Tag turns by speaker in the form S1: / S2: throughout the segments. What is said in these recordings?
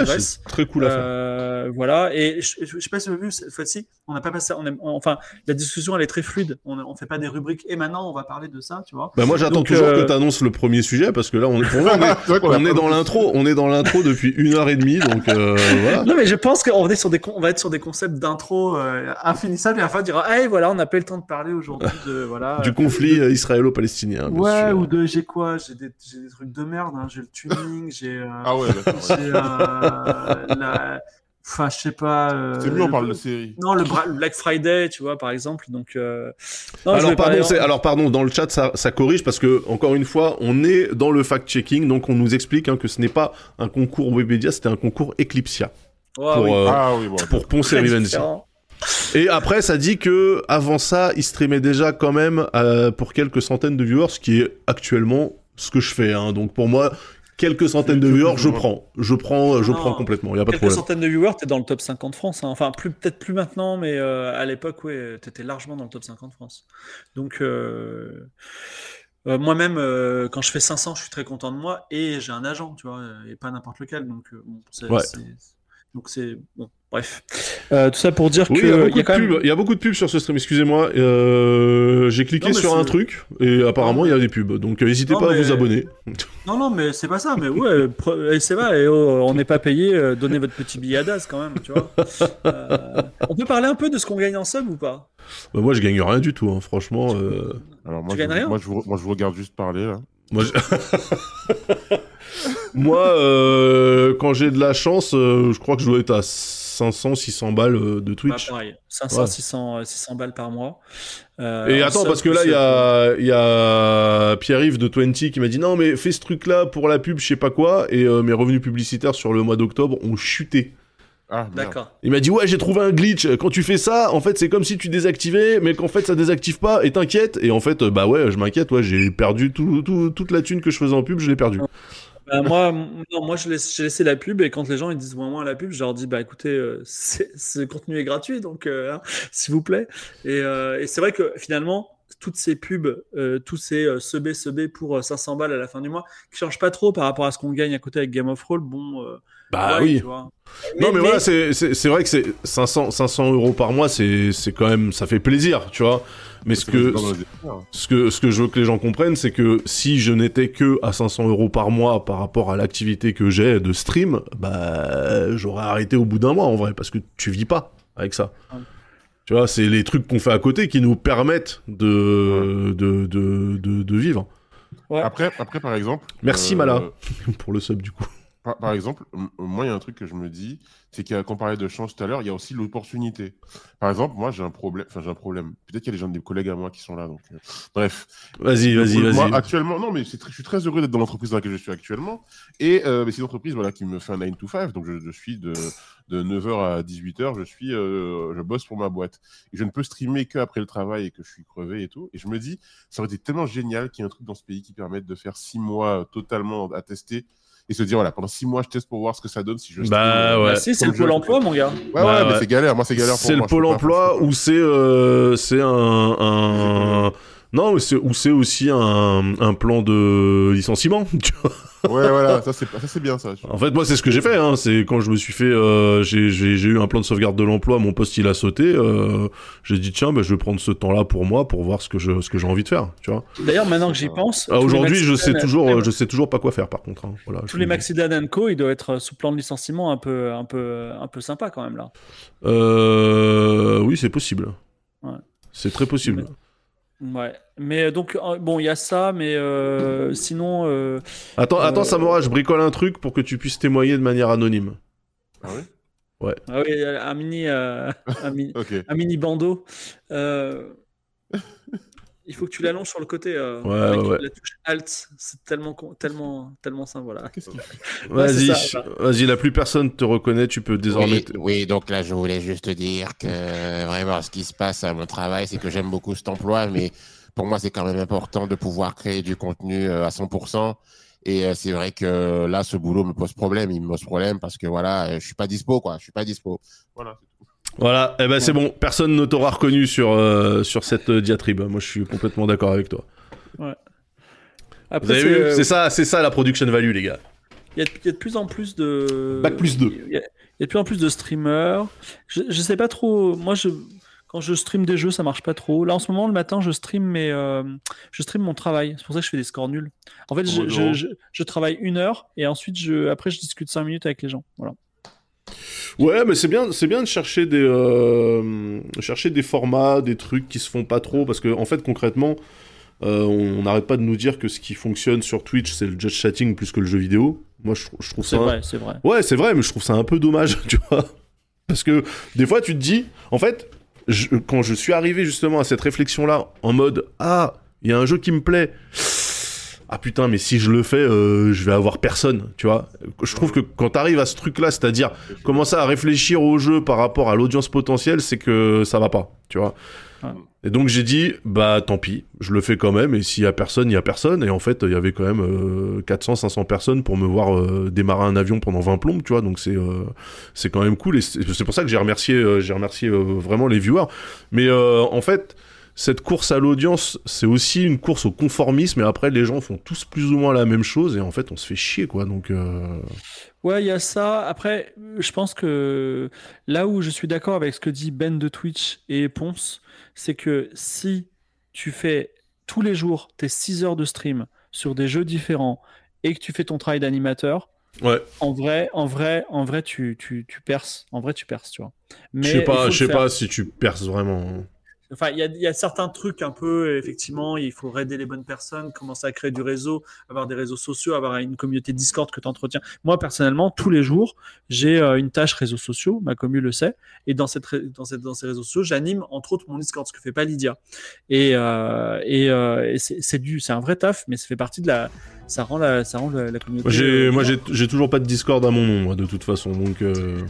S1: Ouais,
S2: progresse.
S1: très cool à faire.
S2: Euh, voilà, et je, je, je sais pas si vous avez vu cette fois-ci, on n'a pas passé, on est, enfin, la discussion elle est très fluide. On, on fait pas des rubriques. Et maintenant, on va parler de ça, tu vois.
S1: Bah moi j'attends toujours
S2: euh,
S1: que tu annonces le premier sujet parce que là on est, on est, on dans l'intro, on est dans l'intro depuis une heure et demie donc euh, voilà.
S2: Non, mais je pense qu'on est sur des, on va être sur des concepts d'intro euh, infinissables et à la fin on dira, hey, voilà, on n'a pas eu le temps de parler aujourd'hui de, voilà.
S1: Du conflit euh, israélo-palestinien.
S2: Ouais,
S1: sûr.
S2: ou de j'ai quoi J'ai des, j'ai des trucs de merde. Hein. J'ai le tuning, j'ai. euh,
S3: Ah ouais, d'accord.
S2: Euh, la. Enfin, je sais pas. euh,
S3: C'est mieux, on
S2: le-
S3: parle de série.
S2: Non, le Bra- Black Friday, tu vois, par exemple. Donc. Euh... non,
S1: Alors pardon,
S2: en-
S1: alors pardon, dans le chat ça, ça corrige parce que encore une fois, on est dans le fact-checking, donc on nous explique hein, que ce n'est pas un concours Webedia, c'était un concours Eclipsia pour
S2: oui.
S1: euh,
S3: Ah oui, bon.
S1: pour Ponce et. Et après, ça dit que avant ça, il streamait déjà quand même euh, pour quelques centaines de viewers, ce qui est actuellement ce que je fais. Hein. Donc pour moi, quelques centaines de viewers, je prends, je prends, je
S2: Non.
S1: prends complètement. Il y a pas de
S2: Quelques
S1: problème.
S2: centaines de viewers, t'es dans le top 50 France. hein. Enfin, plus peut-être plus maintenant, mais euh, à l'époque, ouais, t'étais largement dans le top 50 France. Donc, euh, euh, moi-même, euh, quand je fais 500, je suis très content de moi et j'ai un agent, tu vois, et pas n'importe lequel. Donc, euh, bon, c'est,
S1: Ouais.
S2: c'est- donc c'est bon. Bref, Euh, tout ça pour dire
S1: Oui,
S2: que
S1: il y, a beaucoup de
S2: même.
S1: pubs. Il y a beaucoup de pubs sur ce stream. Excusez-moi. Euh, J'ai cliqué
S2: Non,
S1: sur un truc et apparemment il y a des pubs. Donc euh, n'hésitez pas à vous abonner.
S2: Non, non, mais c'est pas ça. Mais ouais, c'est vrai. et, oh, on n'est pas payé. euh, donnez votre petit billet à Daz quand même, tu vois. Euh, on peut parler un peu de ce qu'on gagne en sub ou pas?
S1: Bah, moi, je gagne rien du tout. hein. Franchement. euh,
S3: Alors moi,
S2: Tu
S3: je,
S2: gagnes rien?
S3: moi, je vous, moi, je vous regarde juste parler là.
S1: Moi, je- Moi, euh, quand j'ai de la chance, euh, je crois que je dois être à 500, 600 balles euh, de
S2: Bah,
S1: Twitch.
S2: pareil, 500,
S1: Ouais.
S2: 600, euh, 600 balles par mois. Euh,
S1: Et
S2: en
S1: attends, parce que là, il y a, il y a Pierre-Yves de 20 qui m'a dit non, mais fais ce truc-là pour la pub, je sais pas quoi, et euh, mes revenus publicitaires sur le mois d'octobre ont chuté.
S3: Ah.
S2: D'accord.
S1: Il m'a dit ouais, j'ai trouvé un glitch. Quand tu fais ça, en fait, c'est comme si tu désactivais, mais qu'en fait, ça désactive pas, et t'inquiète. Et en fait, bah ouais, je m'inquiète, ouais, j'ai perdu tout, tout- toute la thune que je faisais en pub, je l'ai perdu.
S2: Bah, moi, non, moi, je laisse- j'ai laissé la pub et quand les gens ils disent moi, moi la pub, je leur dis bah écoutez, euh, c'est- ce contenu est gratuit donc euh, hein, s'il vous plaît. Et, euh, et c'est vrai que finalement toutes ces pubs, euh, tous ces euh, sebés sebés pour euh, 500 balles à la fin du mois, qui changent pas trop par rapport à ce qu'on gagne à côté avec Game of Thrones, bon. euh,
S1: Bah
S2: ouais,
S1: oui.
S2: tu vois.
S1: Non mais, voilà, c'est c'est c'est vrai que c'est 500 500 euros par mois, c'est c'est quand même ça fait plaisir, tu vois. Mais ce que
S3: efforts.
S1: ce que ce que je veux que les gens comprennent, c'est que si je n'étais que à 500 euros par mois par rapport à l'activité que j'ai de stream, bah j'aurais arrêté au bout d'un mois en vrai, parce que tu vis pas avec ça.
S2: Ouais.
S1: Tu vois, c'est les trucs qu'on fait à côté qui nous permettent de de de de, de vivre.
S2: Ouais.
S3: Après, après, par exemple.
S1: Merci
S3: euh,
S1: Mala pour le sub du coup.
S3: Par, par exemple, moi, il y a un truc que je me dis, c'est qu'il y a, qu'on parlait de chance tout à l'heure, il y a aussi l'opportunité. Par exemple, moi, j'ai un problème, enfin, j'ai un problème. Peut-être qu'il y a des gens, des collègues à moi qui sont là, donc, euh, bref.
S1: Vas-y, vas-y,
S3: Moi,
S1: vas-y.
S3: actuellement, non, mais très- je suis très heureux d'être dans l'entreprise dans laquelle je suis actuellement. Et euh, c'est une entreprise voilà, qui me fait un 9 to 5. Donc, je, je suis de, de 9h à 18h, je, suis, euh, je bosse pour ma boîte. Et je ne peux streamer qu'après le travail et que je suis crevé et tout. Et je me dis, ça aurait été tellement génial qu'il y ait un truc dans ce pays qui permette de faire 6 mois totalement à tester et se dire, voilà, pendant 6 mois, je teste pour voir ce que ça donne si je
S1: Bah,
S3: euh,
S1: ouais.
S2: Bah, si, c'est le pôle emploi, mon gars.
S3: Ouais,
S1: Bah,
S3: ouais, mais
S1: ouais.
S3: c'est galère. Moi, c'est galère pour
S1: C'est le pôle emploi ou c'est euh, c'est un, un... non ou c'est aussi un, un plan de licenciement. tu vois.
S3: Ouais, voilà, ça c'est bien ça.
S1: en fait moi c'est ce que j'ai fait. Hein. C'est quand je me suis fait euh, j'ai eu un plan de sauvegarde de l'emploi, mon poste il a sauté. euh, j'ai dit tiens bah, je vais prendre ce temps là pour moi pour voir ce que je ce que j'ai envie de faire. Tu vois.
S2: D'ailleurs, maintenant que j'y pense.
S1: Ah, Aujourd'hui je sais
S2: Maxi-
S1: toujours euh, je sais toujours pas quoi faire par contre. hein. Voilà.
S2: Tous les
S1: le dis.
S2: Maxidan Co, ils doivent être sous plan de licenciement un peu, un peu, un peu sympa quand même là.
S1: Euh, oui c'est possible.
S2: Ouais.
S1: C'est très possible.
S2: Ouais. Mais euh, donc euh, bon, il y a ça, mais euh, sinon. euh,
S1: Attends attends Samora, je bricole un truc pour que tu puisses témoigner de manière anonyme.
S3: Ah oui
S2: Ah oui, un mini, euh, un mini, un mini bandeau. Il faut que tu l'allonges sur le côté. euh,
S1: Ouais,
S2: avec
S1: ouais.
S2: La touche Alt, c'est tellement, con- tellement, tellement simple. Voilà. Ouais,
S1: Vas-y, vas-y, la plus personne te reconnaît, tu peux désormais.
S4: Oui, donc là, je voulais juste te dire que vraiment, ce qui se passe à mon travail, c'est que j'aime beaucoup cet emploi, mais pour moi, c'est quand même important de pouvoir créer du contenu euh, à 100%. Et euh, c'est vrai que là, ce boulot me pose problème. Il me pose problème parce que voilà, je suis pas dispo, quoi. Je suis pas dispo.
S3: Voilà.
S1: Voilà, eh ben c'est bon, personne ne t'aura reconnu sur, euh, sur cette euh, diatribe. Moi, je suis complètement d'accord avec toi.
S2: Après,
S1: Vous avez
S2: c'est,
S1: vu
S2: euh,
S1: C'est ça, c'est ça la production value, les gars.
S2: il y, a, il y a de plus en plus de.
S1: Bac plus deux.
S2: Il y, a, il y a de plus en plus de streamers. Je, je sais pas trop. Moi, je, quand je stream des jeux, ça marche pas trop. Là, en ce moment, le matin, je stream, mais euh, je stream mon travail. C'est pour ça que je fais des scores nuls. En fait, je,
S3: Oh,
S2: je,
S3: non.
S2: je, je travaille une heure et ensuite, je, après, je discute cinq minutes avec les gens. Voilà.
S1: Ouais, mais c'est bien, c'est bien de chercher des, euh, chercher des formats, des trucs qui se font pas trop, parce que en fait, concrètement, euh, on n'arrête pas de nous dire que ce qui fonctionne sur Twitch, c'est le judge chatting plus que le jeu vidéo. Moi, je, je trouve ça.
S2: C'est vrai, c'est vrai.
S1: Ouais, c'est vrai, mais je trouve ça un peu dommage, tu vois. Parce que des fois, tu te dis, en fait, je- quand je suis arrivé justement à cette réflexion-là, en mode, ah, il y a un jeu qui me plaît. Ah putain, mais si je le fais, euh, je vais avoir personne, tu vois. Je trouve que quand t'arrives à ce truc-là, c'est-à-dire commencer à réfléchir au jeu par rapport à l'audience potentielle, c'est que ça va pas, tu vois. Et donc j'ai dit, bah tant pis, je le fais quand même, et s'il y a personne, il y a personne. Et en fait, il y avait quand même euh, 400, 500 personnes pour me voir euh, démarrer un avion pendant 20 plombes, tu vois. Donc c'est euh, c'est quand même cool, et c'est pour ça que j'ai remercié, j'ai remercié vraiment les viewers. Mais en fait, cette course à l'audience, c'est aussi une course au conformisme, et après les gens font tous plus ou moins la même chose, et en fait on se fait chier, quoi. Donc euh,
S2: Ouais, il y a ça. Après, je pense que là où je suis d'accord avec ce que dit Ben de Twitch et Ponce, c'est que si tu fais tous les jours tes 6 heures de stream sur des jeux différents et que tu fais ton travail d'animateur,
S1: ouais.
S2: en vrai, en vrai, en vrai, tu, tu, tu perces. En vrai, tu perces, tu vois. Mais
S1: Je sais pas, je sais pas si tu perces vraiment.
S2: Enfin, il y a, il y a certains trucs un peu, effectivement, il faut aider les bonnes personnes, commencer à créer du réseau, avoir des réseaux sociaux, avoir une communauté Discord que tu entretiens. Moi, personnellement, tous les jours, j'ai euh, une tâche réseaux sociaux, ma commu le sait, et dans, cette, ré- dans, cette, dans ces réseaux sociaux, j'anime entre autres mon Discord, ce que fait pas Lydia. Et, euh, et, euh, et c'est c'est du, c'est un vrai taf, mais ça fait partie de la, ça rend la, ça rend la, la communauté.
S1: Moi, j'ai, j'ai toujours pas de Discord à mon nom, moi, de toute façon. Donc, euh,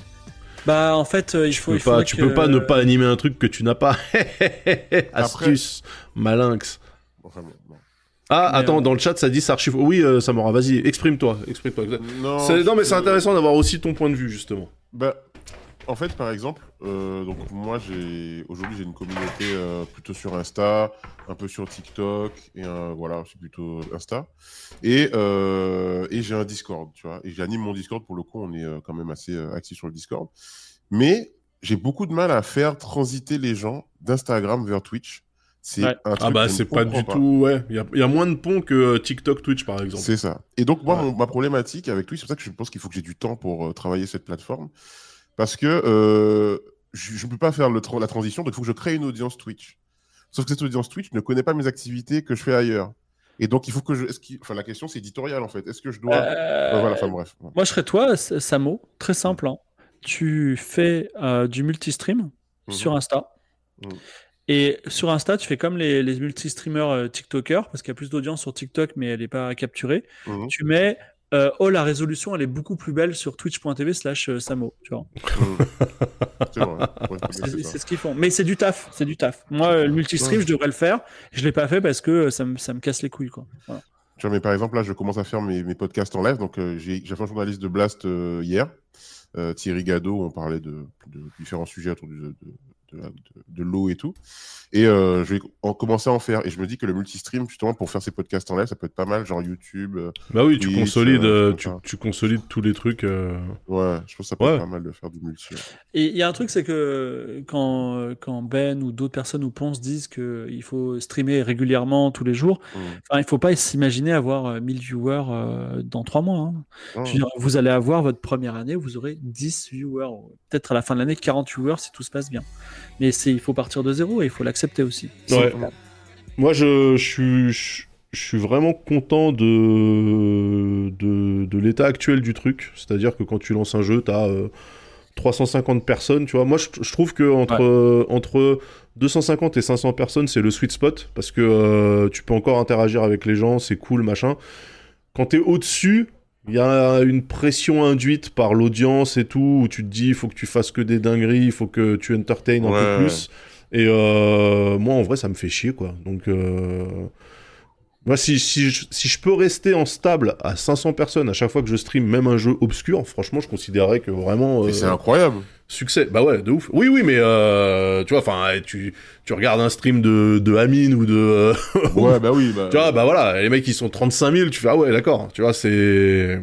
S2: Bah, en fait, euh, il
S1: tu
S2: faut,
S1: peux
S2: il
S1: pas, tu
S2: que-
S1: peux pas ne pas animer un truc que tu n'as pas. Astuce, malinx.
S3: Enfin, bon, bon.
S1: Ah,
S2: Mais,
S1: attends,
S2: euh,
S1: dans le chat, ça dit ça archive. Oui, euh, Samora, vas-y, exprime-toi, exprime-toi.
S3: Non,
S1: C'est- non, mais c'est intéressant d'avoir aussi ton point de vue, justement.
S3: Bah, en fait, par exemple, euh, donc moi, j'ai aujourd'hui j'ai une communauté euh, plutôt sur Insta, un peu sur TikTok et un- voilà, c'est plutôt Insta. Et euh, et j'ai un Discord, tu vois. Et j'anime mon Discord pour le coup, on est quand même assez actif sur le Discord. Mais j'ai beaucoup de mal à faire transiter les gens d'Instagram vers Twitch. C'est
S2: Ouais.
S3: un truc
S1: Ah bah, c'est pas du tout. Ouais, il y a, il y a moins de ponts que TikTok, Twitch, par exemple.
S3: C'est ça. Et donc, moi,
S1: Ouais.
S3: mon- ma problématique avec lui, c'est pour ça que je pense qu'il faut que j'ai du temps pour euh, travailler cette plateforme. Parce que euh, je ne peux pas faire le tra- la transition, donc il faut que je crée une audience Twitch. Sauf que cette audience Twitch ne connaît pas mes activités que je fais ailleurs. Et donc, il faut que je. Enfin, la question, c'est éditoriale, en fait. Est-ce que je dois.
S2: Euh,
S3: voilà, enfin, bref.
S2: Moi, je serais toi, Samo, très simple. hein. Tu fais euh, du multi-stream
S3: Mhm.
S2: sur Insta.
S3: Mhm.
S2: Et sur Insta, tu fais comme les, les multi-streamers euh, TikTokers, parce qu'il y a plus d'audience sur TikTok, mais elle n'est pas capturée.
S3: Mhm.
S2: Tu mets euh, Oh, la résolution, elle est beaucoup plus belle sur twitch.tv slash euh, Samo. Tu vois.
S3: C'est. Ouais,
S2: ce qu'ils font. Mais c'est du taf. C'est du taf. Moi, euh, le multi-stream,
S3: Ouais.
S2: je devrais le faire. Je l'ai pas fait parce que ça me, ça me casse les couilles. Quoi. Voilà.
S3: Tu vois, mais par exemple, là, je commence à faire mes, mes podcasts en live. Donc, euh, j'ai fait un journaliste de Blast euh, hier, Thierry Gado, où on parlait de, de différents sujets autour du- de, de, l'eau et tout. Et euh, je vais en commencer à en faire. Et je me dis que le multistream, justement, pour faire ces podcasts en live, ça peut être pas mal, genre YouTube. euh,
S1: Bah oui, tu consolides,
S3: euh,
S1: tu, consolides tous les trucs. euh.
S3: ouais, je pense que ça peut
S1: Ouais.
S3: être pas mal de faire du multi. ouais.
S2: Et il y a un truc, c'est que quand, quand Ben ou d'autres personnes ou Ponce disent qu'il faut streamer régulièrement tous les jours, enfin, il faut pas s'imaginer avoir euh, 1000 viewers euh, dans trois mois. hein. Dire, vous allez avoir votre première année, vous aurez 10 viewers. Peut-être à la fin de l'année, 40 viewers si tout se passe bien. Mais c'est, il faut partir de zéro et il faut l'accepter aussi.
S1: Ouais. Moi, je, je suis, je, je suis vraiment content de, de, de l'état actuel du truc. C'est-à-dire que quand tu lances un jeu, tu as 350 personnes, tu vois. Moi, je, je trouve que entre, euh, entre 250 et 500 personnes, c'est le sweet spot parce que euh, tu peux encore interagir avec les gens, c'est cool, machin. Quand tu es au-dessus, il y a une pression induite par l'audience et tout, où tu te dis, il faut que tu fasses que des dingueries, il faut que tu entertaines un
S3: Ouais.
S1: peu plus. Et euh, moi, en vrai, ça me fait chier, quoi. Donc, euh, moi, si, si, je, si je peux rester en stable à 500 personnes à chaque fois que je stream, même un jeu obscur, franchement, je considérerais que vraiment.
S3: Et
S1: euh,
S3: c'est incroyable.
S1: Succès, bah ouais, de ouf. Oui, oui, mais euh, tu vois, enfin, tu, tu regardes un stream de, de Amine ou de. euh,
S3: Ouais, bah oui. Bah,
S1: tu vois, bah voilà, les mecs ils sont 35 000, tu fais ah ouais, d'accord, tu vois, c'est.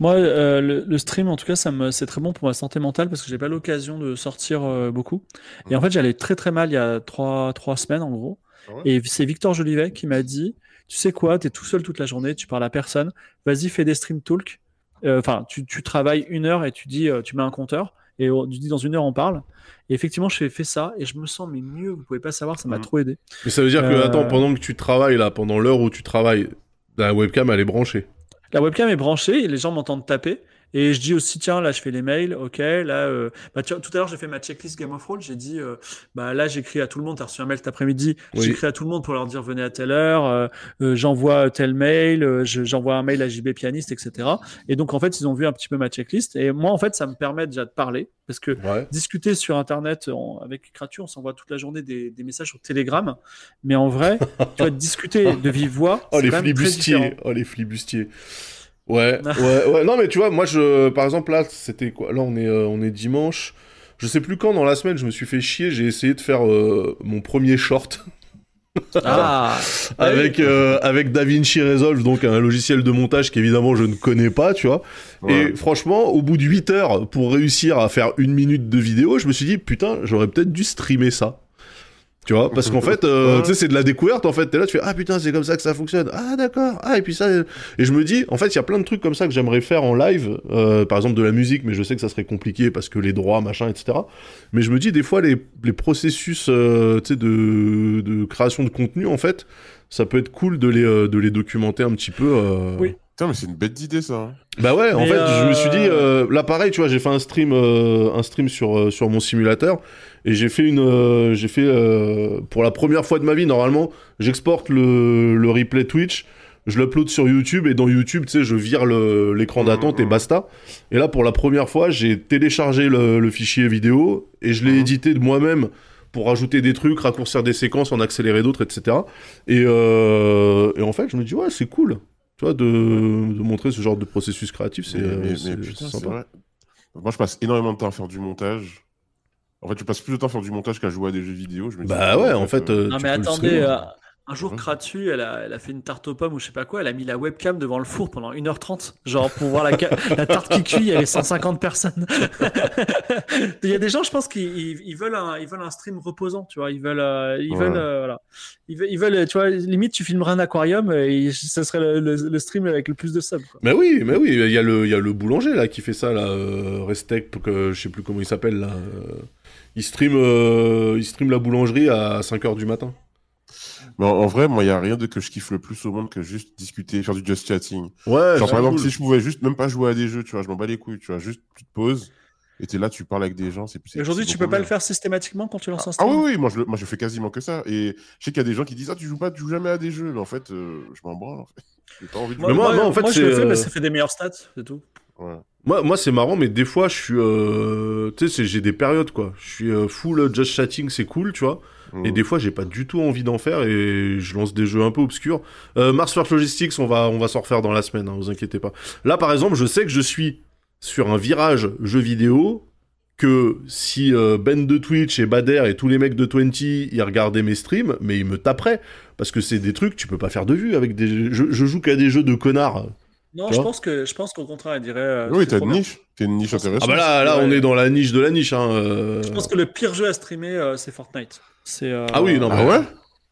S2: Moi, euh, le, le stream, en tout cas, ça me, c'est très bon pour ma santé mentale parce que j'ai pas l'occasion de sortir euh, beaucoup. Et en fait, j'allais très très mal il y a trois, trois semaines en gros.
S3: Ouais
S2: Et c'est Victor Jolivet qui m'a dit, tu sais quoi, t'es tout seul toute la journée, tu parles à personne, vas-y, fais des stream talk. Euh, Enfin, tu, tu travailles une heure et tu dis, euh, tu mets un compteur et on- tu dis dans une heure on parle. Et effectivement, je fais, ça et je me sens mais mieux. Vous pouvez pas savoir, ça m'a
S3: Mhm.
S2: trop aidé.
S1: Mais ça veut dire que,
S2: Euh,
S1: attends, pendant que tu travailles là, pendant l'heure où tu travailles, la webcam elle est branchée.
S2: La webcam est branchée et les gens m'entendent taper. Et je dis aussi, tiens, là, je fais les mails, ok, là, euh, bah, vois, tout à l'heure, j'ai fait ma checklist Game of Thrones, j'ai dit, euh, bah, là, j'écris à tout le monde, t'as reçu un mail cet après-midi,
S1: Oui.
S2: j'écris à tout le monde pour leur dire, venez à telle heure, euh, j'envoie tel mail, je- j'envoie un mail à JB Pianiste, etc. Et donc, en fait, ils ont vu un petit peu ma checklist. Et moi, en fait, ça me permet déjà de parler, parce que
S1: Ouais.
S2: discuter sur Internet on- avec Kratu, on s'envoie toute la journée des, des messages sur Telegram, mais en vrai, tu vois, discuter de vive voix,
S1: Oh les flibustiers, oh les flibustiers. Ouais, ouais, ouais. Non mais tu vois, moi je, par exemple là, c'était quoi? Là on est, euh, on est dimanche. Je sais plus quand dans la semaine, je me suis fait chier. J'ai essayé de faire euh, mon premier short
S2: Ah,
S1: avec euh, avec DaVinci Resolve, donc un logiciel de montage qu'évidemment je ne connais pas, tu vois.
S3: Ouais.
S1: Et franchement, au bout de 8 heures pour réussir à faire une minute de vidéo, je me suis dit putain, j'aurais peut-être dû streamer ça. Tu vois, parce qu'en fait, euh, tu sais, c'est de la découverte en fait. T'es là, tu fais ah putain, c'est comme ça que ça fonctionne. Ah d'accord. Ah et puis ça. Et je me dis, en fait, il y a plein de trucs comme ça que j'aimerais faire en live. euh, par exemple de la musique, mais je sais que ça serait compliqué parce que les droits, machin, etc. Mais je me dis des fois les, les processus, euh, tu sais, de, de création de contenu, en fait, ça peut être cool de les, de les documenter un petit peu.
S2: Oui.
S3: Putain, mais c'est une bête d'idée ça. hein.
S1: Bah ouais, en fait, je me suis dit,
S2: euh,
S1: euh, là pareil, tu vois, j'ai fait un stream, euh, un stream sur euh, sur mon simulateur et j'ai fait une, euh, j'ai fait euh, pour la première fois de ma vie, normalement, j'exporte le, le replay Twitch, je l'upload sur YouTube et dans YouTube, tu sais, je vire le- l'écran d'attente et
S3: Mhm.
S1: basta. Et là, pour la première fois, j'ai téléchargé le, le fichier vidéo et je l'ai
S3: Mhm.
S1: édité de moi-même pour rajouter des trucs, raccourcir des séquences, en accélérer d'autres, etc. Et, euh, et en fait, je me dis, ouais, c'est cool. Tu vois, de, de montrer ce genre de processus créatif, c'est
S3: Mais,
S1: euh, sympa.
S3: vrai. Moi, je passe énormément de temps à faire du montage. En fait, je passe plus de temps à faire du montage qu'à jouer à des jeux vidéo. Je me dis,
S1: Bah ouais, en fait.
S3: euh,
S2: Non
S1: tu
S2: mais attendez, un jour
S3: Ouais.
S2: Kratu, elle a, elle a fait une tarte aux pommes ou je sais pas quoi, elle a mis la webcam devant le four pendant 1h30, genre pour voir la, tarte qui cuit, il y avait 150 personnes. il y a des gens, je pense, qui ils, ils veulent un, ils veulent un stream reposant, tu vois, ils veulent, euh, ils
S3: Ouais.
S2: veulent, euh, voilà, ils veulent, ils veulent, tu vois, limite tu filmerais un aquarium et ce serait le, le- le stream avec le plus de subs. Quoi.
S1: Mais oui, mais oui, il y a le, il y a le boulanger là qui fait ça là, euh, Restec, que je sais plus comment il s'appelle là. euh, il stream, il stream la boulangerie à 5h du matin.
S3: Mais en, en vrai, moi, il y a rien de que je kiffe le plus au monde que juste discuter, faire du just chatting.
S1: Ouais,
S3: Genre, par exemple,
S1: cool.
S3: si je pouvais juste même pas jouer à des jeux, tu vois, je m'en bats les couilles, tu vois, juste tu te poses et t'es là, tu parles avec des gens. c'est c'est-
S2: Et Aujourd'hui,
S3: c'est
S2: tu peux pas le faire systématiquement quand tu lances un
S3: Ah
S2: stream.
S3: oui, oui, moi je, moi je fais quasiment que ça. Et je sais qu'il y a des gens qui disent Ah, tu joues pas, tu joues jamais à des jeux. Mais en fait, euh, je m'en branle. En fait. J'ai pas envie de
S2: Moi,
S1: Mais moi-
S2: moi,
S1: moi, en fait,
S2: moi, je le fais
S1: euh,
S2: parce que ça fait des meilleures stats, c'est tout.
S3: Ouais.
S1: Moi, moi c'est marrant, mais des fois, je suis. euh, Tu sais, j'ai des périodes quoi. Je suis euh, full just chatting, c'est cool, tu vois. Et
S3: Mm.
S1: des fois, j'ai pas du tout envie d'en faire et je lance des jeux un peu obscurs. Euh, Mars First Logistics, on va, on va s'en refaire dans la semaine, hein, vous inquiétez pas. Là, par exemple, je sais que je suis sur un virage jeu vidéo que si euh, Ben de Twitch et Bader et tous les mecs de 20 ils regardaient mes streams, mais ils me taperaient. Parce que c'est des trucs, tu peux pas faire de vue avec des. Je, je joue qu'à des jeux de connards.
S2: Non, je pense que je pense qu'au contraire, elle dirait. euh,
S3: Oui,
S2: c'est
S3: t'as
S2: trop
S3: une
S2: bien.
S3: niche. T'as une niche intéressante.
S1: Ah bah là, là,
S2: Ouais.
S1: on est dans la niche de la niche. Hein, euh.
S2: Je pense que le pire jeu à streamer, euh, c'est Fortnite. C'est. euh,
S1: Ah oui, non,
S3: Ah
S1: mais-
S3: ouais?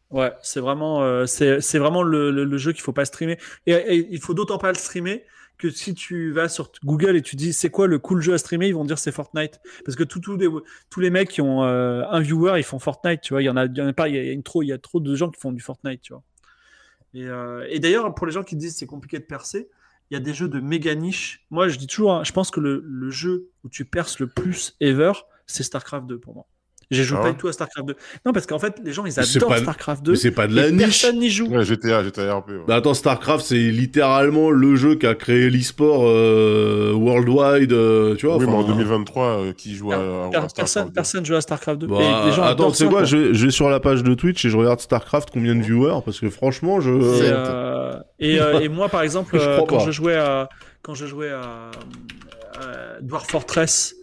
S2: Ouais, c'est vraiment, euh, c'est, c'est vraiment le, le, le jeu qu'il faut pas streamer. Et, et il faut d'autant pas le streamer que si tu vas sur Google et tu dis c'est quoi le cool jeu à streamer, ils vont dire c'est Fortnite. Parce que tous tous les, tous les mecs qui ont euh, un viewer, ils font Fortnite, tu vois. Il y en a, il y en a pas, il y a, il y a une trop, il y a trop de gens qui font du Fortnite, tu vois. Et, euh, et d'ailleurs, pour les gens qui disent c'est compliqué de percer, il y a des jeux de méga niche. Moi, je dis toujours, hein, je pense que le, le jeu où tu perces le plus ever, c'est StarCraft 2 pour moi. J'ai joué
S3: Ah
S2: pas du tout à StarCraft 2. Non, parce qu'en fait, les gens, ils adorent
S1: pas-
S2: StarCraft 2.
S1: Mais c'est pas de la niche.
S2: Personne n'y joue.
S3: Ouais, GTA, GTA RP. ouais.
S1: Bah attends, StarCraft, c'est littéralement le jeu qui a créé l'e-sport euh, worldwide, euh, tu vois.
S3: oui, mais en
S1: enfin,
S3: 2023, euh, qui joue à, à- StarCraft
S2: personne, joue à StarCraft 2.
S1: bah,
S2: Et les gens
S1: attends, tu sais quoi,
S2: quoi.
S1: je vais, je vais sur la page de Twitch et je regarde StarCraft combien de viewers parce que franchement, je.
S2: Et,
S3: C'est-
S2: euh, et, euh, et moi, par exemple,
S1: Je
S2: euh, quand
S1: pas.
S2: je jouais à quand je jouais à, à Dwarf Fortress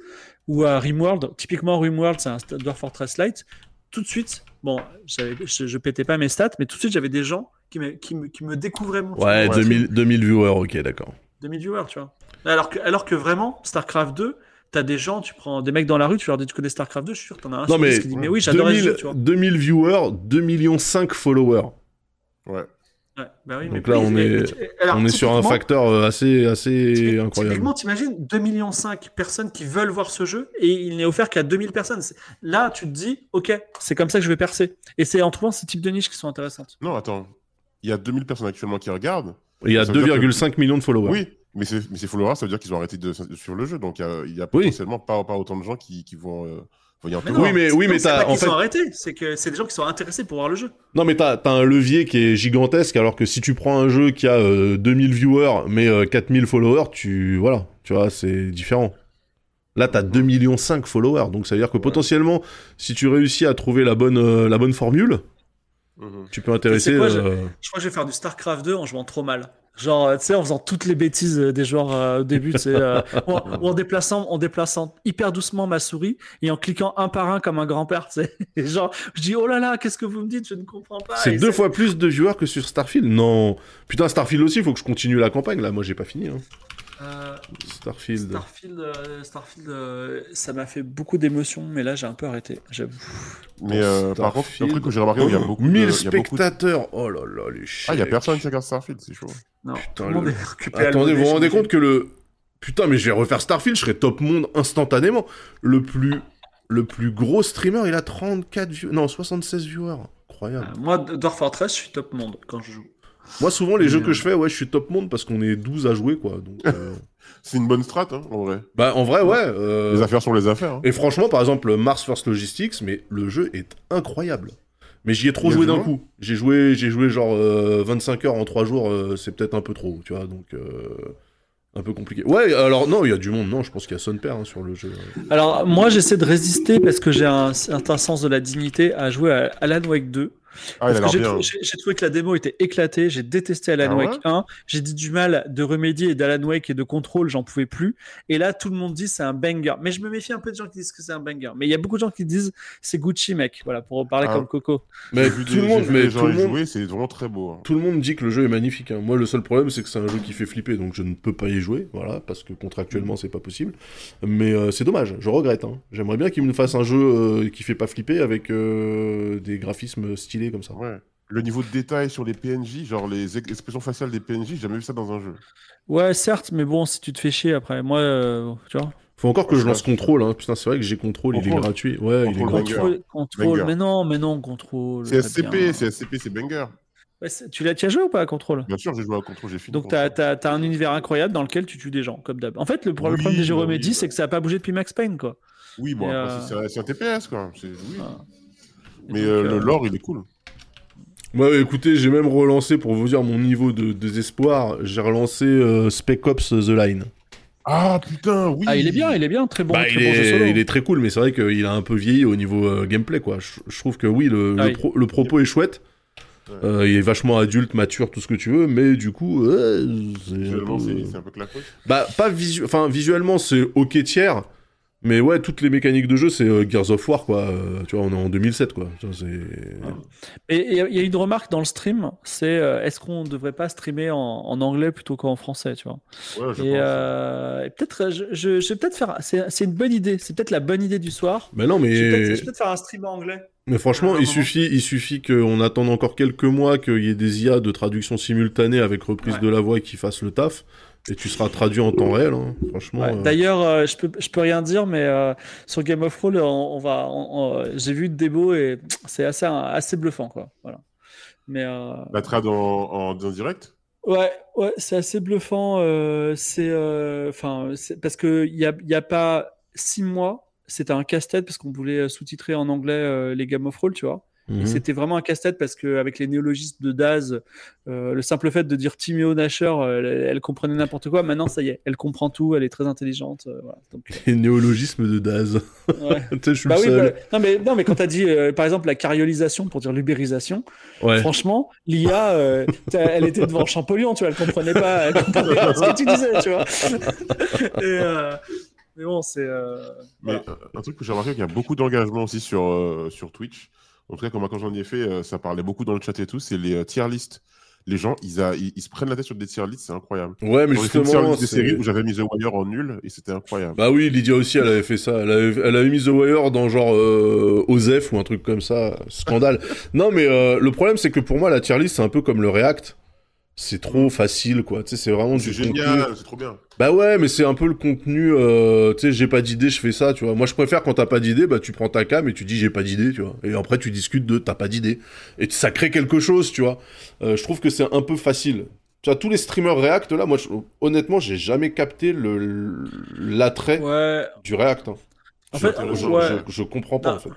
S2: ou à Rimworld, typiquement Rimworld, c'est un Dwarf Fortress Lite. Tout de suite, bon, je, je pétais pas mes stats, mais tout de suite, j'avais des gens qui me, qui me, qui me découvraient mon
S1: Ouais,
S2: mon
S1: 2000, 2000 viewers, ok, d'accord.
S2: 2000 viewers, tu vois. Alors que, alors que vraiment, StarCraft 2, t'as des gens, tu prends des mecs dans la rue, tu leur dis tu connais StarCraft 2, je suis sûr que t'en as un
S1: Non, mais
S2: qui dit mais oui, j'adore ce
S1: 2000,
S2: jeu, tu vois.
S1: 2000 viewers, 2 millions 5 followers.
S3: Ouais.
S2: Ouais, bah oui,
S1: Donc
S2: mais
S1: là, on est-
S2: alors,
S1: On est sur un
S2: typiquement-
S1: facteur euh, assez, assez
S2: typique-
S1: incroyable.
S2: Typiquement, t'imagines 2,5 millions de personnes qui veulent voir ce jeu et il n'est offert qu'à 2000 personnes. Là, tu te dis, ok, c'est comme ça que je vais percer. Et c'est en trouvant ces types de niches qui sont intéressantes.
S3: Non, attends. Il y a 2000 personnes actuellement qui regardent.
S1: Il y a
S3: Ça veut dire
S1: 2,5 millions de followers.
S3: Oui, mais, c'est- mais ces followers, ça veut dire qu'ils ont arrêté de, de suivre le jeu. Donc il y a, y a
S1: Oui.
S3: potentiellement pas, pas autant de gens qui, qui vont, euh, entrer.
S1: Oui, mais- oui,
S2: non,
S1: mais t'as- en fait-
S2: sont arrêtés, c'est que c'est des gens qui sont intéressés pour voir le jeu.
S1: Non, mais t'as as un levier qui est gigantesque, alors que si tu prends un jeu qui a euh, 2000 viewers, mais euh, 4000 followers, tu. Voilà, tu vois, c'est différent. Là, t'as 2 millions 5 followers, donc ça veut dire que potentiellement, si tu réussis à trouver la bonne, euh, la bonne formule,
S3: Mhm.
S1: tu peux intéresser.
S2: C'est quoi, je-
S1: euh,
S2: Je crois que je vais faire du StarCraft 2 en jouant trop mal. Genre, euh, tu sais, en faisant toutes les bêtises euh, des joueurs euh, au début, tu euh, ou, en, ou en déplaçant, en déplaçant hyper doucement ma souris et en cliquant un par un comme un grand-père, tu sais. Et genre, je dis, oh là là, qu'est-ce que vous me dites Je ne comprends pas.
S1: C'est deux fois plus de viewers que sur Starfield. Non. Putain, Starfield aussi, il faut que je continue la campagne. Là, moi, j'ai pas fini. hein.
S2: Euh,
S1: Starfield.
S2: Starfield, euh, Starfield euh, ça m'a fait beaucoup d'émotions, mais là, j'ai un peu arrêté, j'avoue.
S3: Mais euh, par contre, un truc que j'ai remarqué, où il y a beaucoup de.
S1: 1000
S3: il y a beaucoup de-
S1: spectateurs. Oh là là, les chiens.
S3: Ah, il y a personne qui regarde Starfield, c'est chaud.
S2: Non,
S1: Putain,
S2: le est
S1: Attendez, vous vous rendez compte que le. Putain, mais je vais refaire Starfield, je serai top monde instantanément. Le plus. Le plus gros streamer, il a 34 viewers. Non, 76 viewers. Incroyable.
S2: Euh, Moi, Dwarf Fortress, je suis top monde quand je joue.
S1: Moi, souvent, les jeux que
S2: euh,
S1: je fais, ouais, je suis top monde parce qu'on est 12 à jouer, quoi. Donc, euh,
S3: C'est une bonne strat, hein, en vrai.
S1: bah, en vrai, ouais. euh,
S3: Les affaires sont les affaires. hein.
S1: Et franchement, par exemple, Mars First Logistics, mais le jeu est incroyable. Mais j'y ai trop joué
S3: du
S1: d'un
S3: monde
S1: coup. J'ai joué, j'ai joué genre euh, 25 heures en 3 jours, euh, c'est peut-être un peu trop, tu vois, donc euh, un peu compliqué. Ouais, alors non, il y a du monde, non, je pense qu'il y a son père hein, sur le jeu.
S2: Alors, moi, j'essaie de résister parce que j'ai un certain sens de la dignité à jouer à Alan Wake 2.
S3: Ah,
S2: j'ai trou- trouvé que la démo était éclatée, j'ai détesté Alan
S3: Ah ouais
S2: Wake 1, j'ai dit du mal de remédier et d'Alan Wake et de contrôle, j'en pouvais plus. Et là, tout le monde dit c'est un banger. Mais je me méfie un peu de gens qui disent que c'est un banger. Mais il y a beaucoup de gens qui disent c'est Gucci, mec. Voilà, pour parler
S3: Ah.
S2: comme Coco.
S1: Mais tout le monde, mais tout le monde,
S3: c'est vraiment très beau. hein.
S1: tout le monde dit que le jeu est magnifique. hein. Moi, le seul problème, c'est que c'est un jeu qui fait flipper, donc je ne peux pas y jouer, voilà, parce que contractuellement, c'est pas possible. Mais euh, c'est dommage, je regrette. hein. J'aimerais bien qu'il me fasse un jeu euh, qui fait pas flipper avec euh, des graphismes stylés comme ça.
S3: Ouais. Le niveau de détail sur les PNJ, genre les ex- expressions faciales des PNJ, j'ai jamais vu ça dans un jeu.
S2: Ouais, certes, mais bon, si tu te fais chier après, moi, euh, tu vois.
S1: Faut encore que je lance contrôle, hein. putain, c'est vrai que j'ai contrôle, il est gratuit. Ouais, il est gratuit.
S2: Contrôle, mais non, mais non, contrôle.
S3: C'est SCP, c'est SCP, c'est banger.
S2: Tu l'as as joué ou pas à contrôle?
S3: Bien sûr, j'ai joué à contrôle, j'ai fini.
S2: Donc tu
S3: Control.
S2: as, un univers incroyable dans lequel tu tues des gens, comme d'hab. En fait, le, problème des jeux
S3: bah
S2: Remedy,
S3: oui,
S2: c'est
S3: bah.
S2: que ça n'a pas bougé depuis Max Payne, quoi.
S3: Oui, bon,
S2: euh,
S3: c'est un- TPS, quoi. C'est- oui. Mais
S2: donc,
S3: euh,
S2: euh,
S3: le lore, il est cool.
S1: Ouais, écoutez, j'ai même relancé, pour vous dire mon niveau de désespoir, j'ai relancé euh, Spec Ops The Line.
S3: Ah, putain, oui
S2: Ah, il est bien, il est bien, très bon,
S1: bah,
S2: très
S1: il,
S2: bon jeu
S1: est,
S2: solo.
S1: il est très cool, mais c'est vrai qu'il a un peu vieilli au niveau euh, gameplay, quoi. Je, je trouve que oui, le,
S2: Ah
S1: le
S2: oui.
S1: pro- le propos est chouette.
S3: Ouais.
S1: Euh, il est vachement adulte, mature, tout ce que tu veux, mais du coup, euh, c'est un
S3: Visuellement,
S1: peu-
S3: un peu claqué.
S1: Bah, pas visu... enfin, visuellement, c'est ok tiers, mais ouais, toutes les mécaniques de jeu, c'est euh, Gears of War, quoi. Euh, tu vois, on est en 2007, quoi. Tu vois, c'est...
S2: Et il y, a- il y a une remarque dans le stream, c'est euh, est-ce qu'on ne devrait pas streamer en, en anglais plutôt qu'en français, tu vois?
S3: Ouais, je
S2: Et, euh, et peut-être, je, je, je vais peut-être faire, c'est une bonne idée, c'est peut-être la bonne idée du soir.
S1: Mais non,
S2: Je vais peut-être je
S1: mais...
S2: vais peut-être faire un stream en anglais.
S1: Mais franchement, il suffit, il suffit qu'on attende encore quelques mois qu'il y ait des IA de traduction simultanée avec reprise
S2: Ouais.
S1: de la voix qui fassent le taf, et tu seras traduit en temps réel, hein. franchement.
S2: Ouais,
S1: euh.
S2: D'ailleurs, euh, je peux, je peux rien dire, mais euh, sur Game of Thrones, on, on va, on- on- j'ai vu une démo et c'est assez, assez bluffant, quoi. Voilà. Mais euh,
S3: La trad en, en, en direct?
S2: Ouais, ouais, c'est assez bluffant. euh, c'est, enfin, parce que il y a, il y a pas six mois, c'était un casse-tête parce qu'on voulait sous-titrer en anglais euh, les Game of Thrones, tu vois. Et
S1: Mhm.
S2: c'était vraiment un casse-tête parce qu'avec les néologismes de Daz, euh, le simple fait de dire Timéo Nasher, euh, elle, elle comprenait n'importe quoi. Maintenant, ça y est, elle comprend tout, elle est très intelligente. euh, voilà. Donc,
S1: Les néologismes de Daz.
S2: ouais.
S1: je suis
S2: Bah
S1: le
S2: oui,
S1: seul.
S2: bah, non, mais, non, mais quand tu as dit, euh, par exemple, la cariolisation pour dire l'ubérisation,
S1: Ouais.
S2: franchement, l'IA, euh, t'as- elle était devant Champollion, tu vois, elle comprenait pas, elle comprenait pas ce que tu disais, tu vois. Et, euh, mais bon, c'est. euh,
S3: Mais
S2: voilà.
S3: un truc que j'ai remarqué, qu'il y a beaucoup d'engagement aussi sur, euh, sur Twitch. En tout cas, comme quand j'en ai fait, euh, ça parlait beaucoup dans le chat et tout, c'est les euh, tier list. les gens, ils, a- ils, ils se prennent la tête sur des tier lists, c'est incroyable.
S1: Ouais, mais
S3: tier
S1: justement,
S3: des séries où j'avais mis The Wire en nul et c'était incroyable.
S1: Bah oui, Lydia aussi, elle avait fait ça. Elle avait, elle avait mis The Wire dans genre euh, Osef ou un truc comme ça. Scandale. non, mais euh, le problème, c'est que pour moi, la tier list, c'est un peu comme le React. C'est trop facile, quoi. Tu sais, c'est vraiment
S3: c'est
S1: du contenu.
S3: génial, c'est trop bien.
S1: Bah ouais, mais c'est un peu le contenu. euh, tu sais, j'ai pas d'idée, je fais ça, tu vois. Moi, je préfère quand t'as pas d'idée, bah tu prends ta cam et tu dis j'ai pas d'idée, tu vois. Et après, tu discutes de t'as pas d'idée. Et ça crée quelque chose, tu vois. Euh, je trouve que c'est un peu facile. Tu vois, tous les streamers React, là, moi, je- honnêtement, j'ai jamais capté le l'attrait
S2: Ouais.
S1: du React. hein.
S2: En
S1: je,
S2: fait,
S1: je,
S2: ouais.
S1: je- je comprends pas, en fait.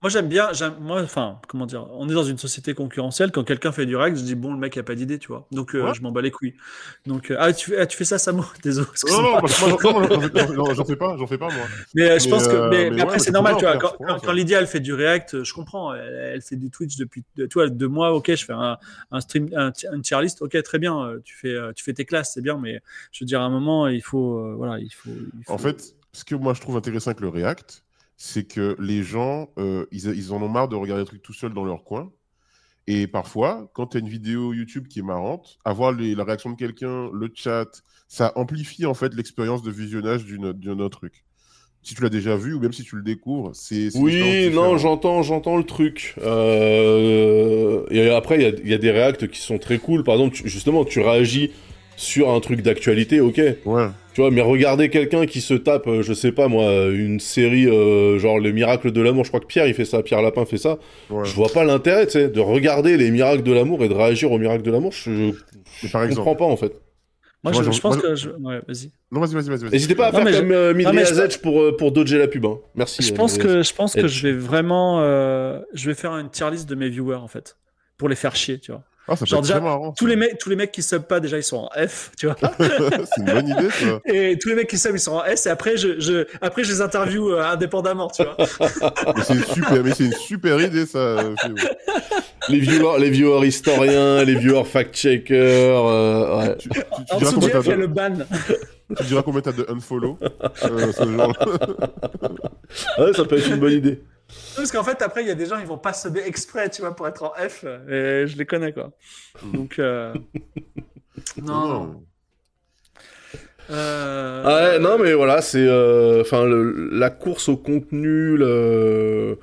S2: Moi j'aime bien, moi, enfin, comment dire, on est dans une société concurrentielle. Quand quelqu'un fait du React, je dis bon, le mec a pas d'idée, tu vois. Donc euh,
S3: Ouais.
S2: je m'en bats les couilles. Donc euh, ah, tu, fais- ah, tu fais ça, Samo? Désolé.
S3: Non, non, moi, moi, j'en- fais- pas, j'en fais pas, moi.
S2: Mais euh, je pense que, mais,
S3: mais
S2: mais
S3: ouais,
S2: après c'est normal, tu vois. Quand, Lydia elle fait du React, je comprends. Elle, elle fait du Twitch depuis, de- tu vois, deux mois. Ok, je fais un, un stream, un, ti- un tier list. Ok, très bien. Tu fais, tu fais tes classes, c'est bien. Mais je veux dire, à un moment, il faut, euh, voilà, il faut. il faut-
S3: En fait, ce que moi je trouve intéressant avec le React, c'est que les gens, euh, ils, ils en ont marre de regarder des trucs tout seuls dans leur coin. Et parfois, quand tu as une vidéo YouTube qui est marrante, avoir les- la réaction de quelqu'un, le chat, ça amplifie en fait l'expérience de visionnage d'un autre truc. Si tu l'as déjà vu ou même si tu le découvres, c'est.
S1: Oui, non, j'entends, j'entends le truc. Euh, Et après, il y y a des réacts qui sont très cool. Par exemple, tu- justement, tu réagis sur un truc d'actualité, ok.
S3: Ouais.
S1: Tu vois, mais regarder quelqu'un qui se tape, euh, je sais pas moi, une série euh, genre Les Miracles de l'amour, je crois que Pierre il fait ça, Pierre Lapin fait ça.
S3: ouais.
S1: Je vois pas l'intérêt, tu sais, de regarder les miracles de l'amour et de réagir aux miracles de l'amour. Je,
S3: par
S1: je
S3: exemple.
S1: comprends pas en fait.
S2: moi,
S3: moi,
S2: je, pense
S3: moi,
S2: que, je... ouais, vas-y.
S3: Non, vas-y, vas-y, vas-y.
S1: N'hésitez pas à
S2: Non,
S1: faire comme euh,
S2: non, je-
S1: pour, euh, pour dodger la pub. Hein. Merci.
S2: Je pense que, je pense que je vais vraiment, euh, je vais faire une tier list de mes viewers en fait, pour les faire chier, tu vois.
S3: Ah, ça
S2: Genre déjà. Tous les mecs, tous les mecs qui sub pas déjà ils sont en F, tu vois.
S3: c'est une bonne idée, ça.
S2: Et tous les mecs qui sub ils sont en S et après je, je après je les interview euh, indépendamment, tu vois.
S3: Mais c'est une super, mais c'est une super idée, ça. euh.
S1: Les viewers, les viewers historiens, les viewers fact-checkers. euh, ouais.
S3: Tu, tu- tu
S2: En dessous il y a le ban.
S3: tu diras combien t'as de unfollow. euh, ce genre.
S1: Ouais, ça peut être une bonne idée.
S2: Parce qu'en fait après il y a des gens ils vont pas subber exprès, tu vois, pour être en F. Et je les connais quoi. Donc euh... non. non. Euh...
S1: Ah ouais, non, mais voilà, c'est. euh, Enfin, la course au contenu, le-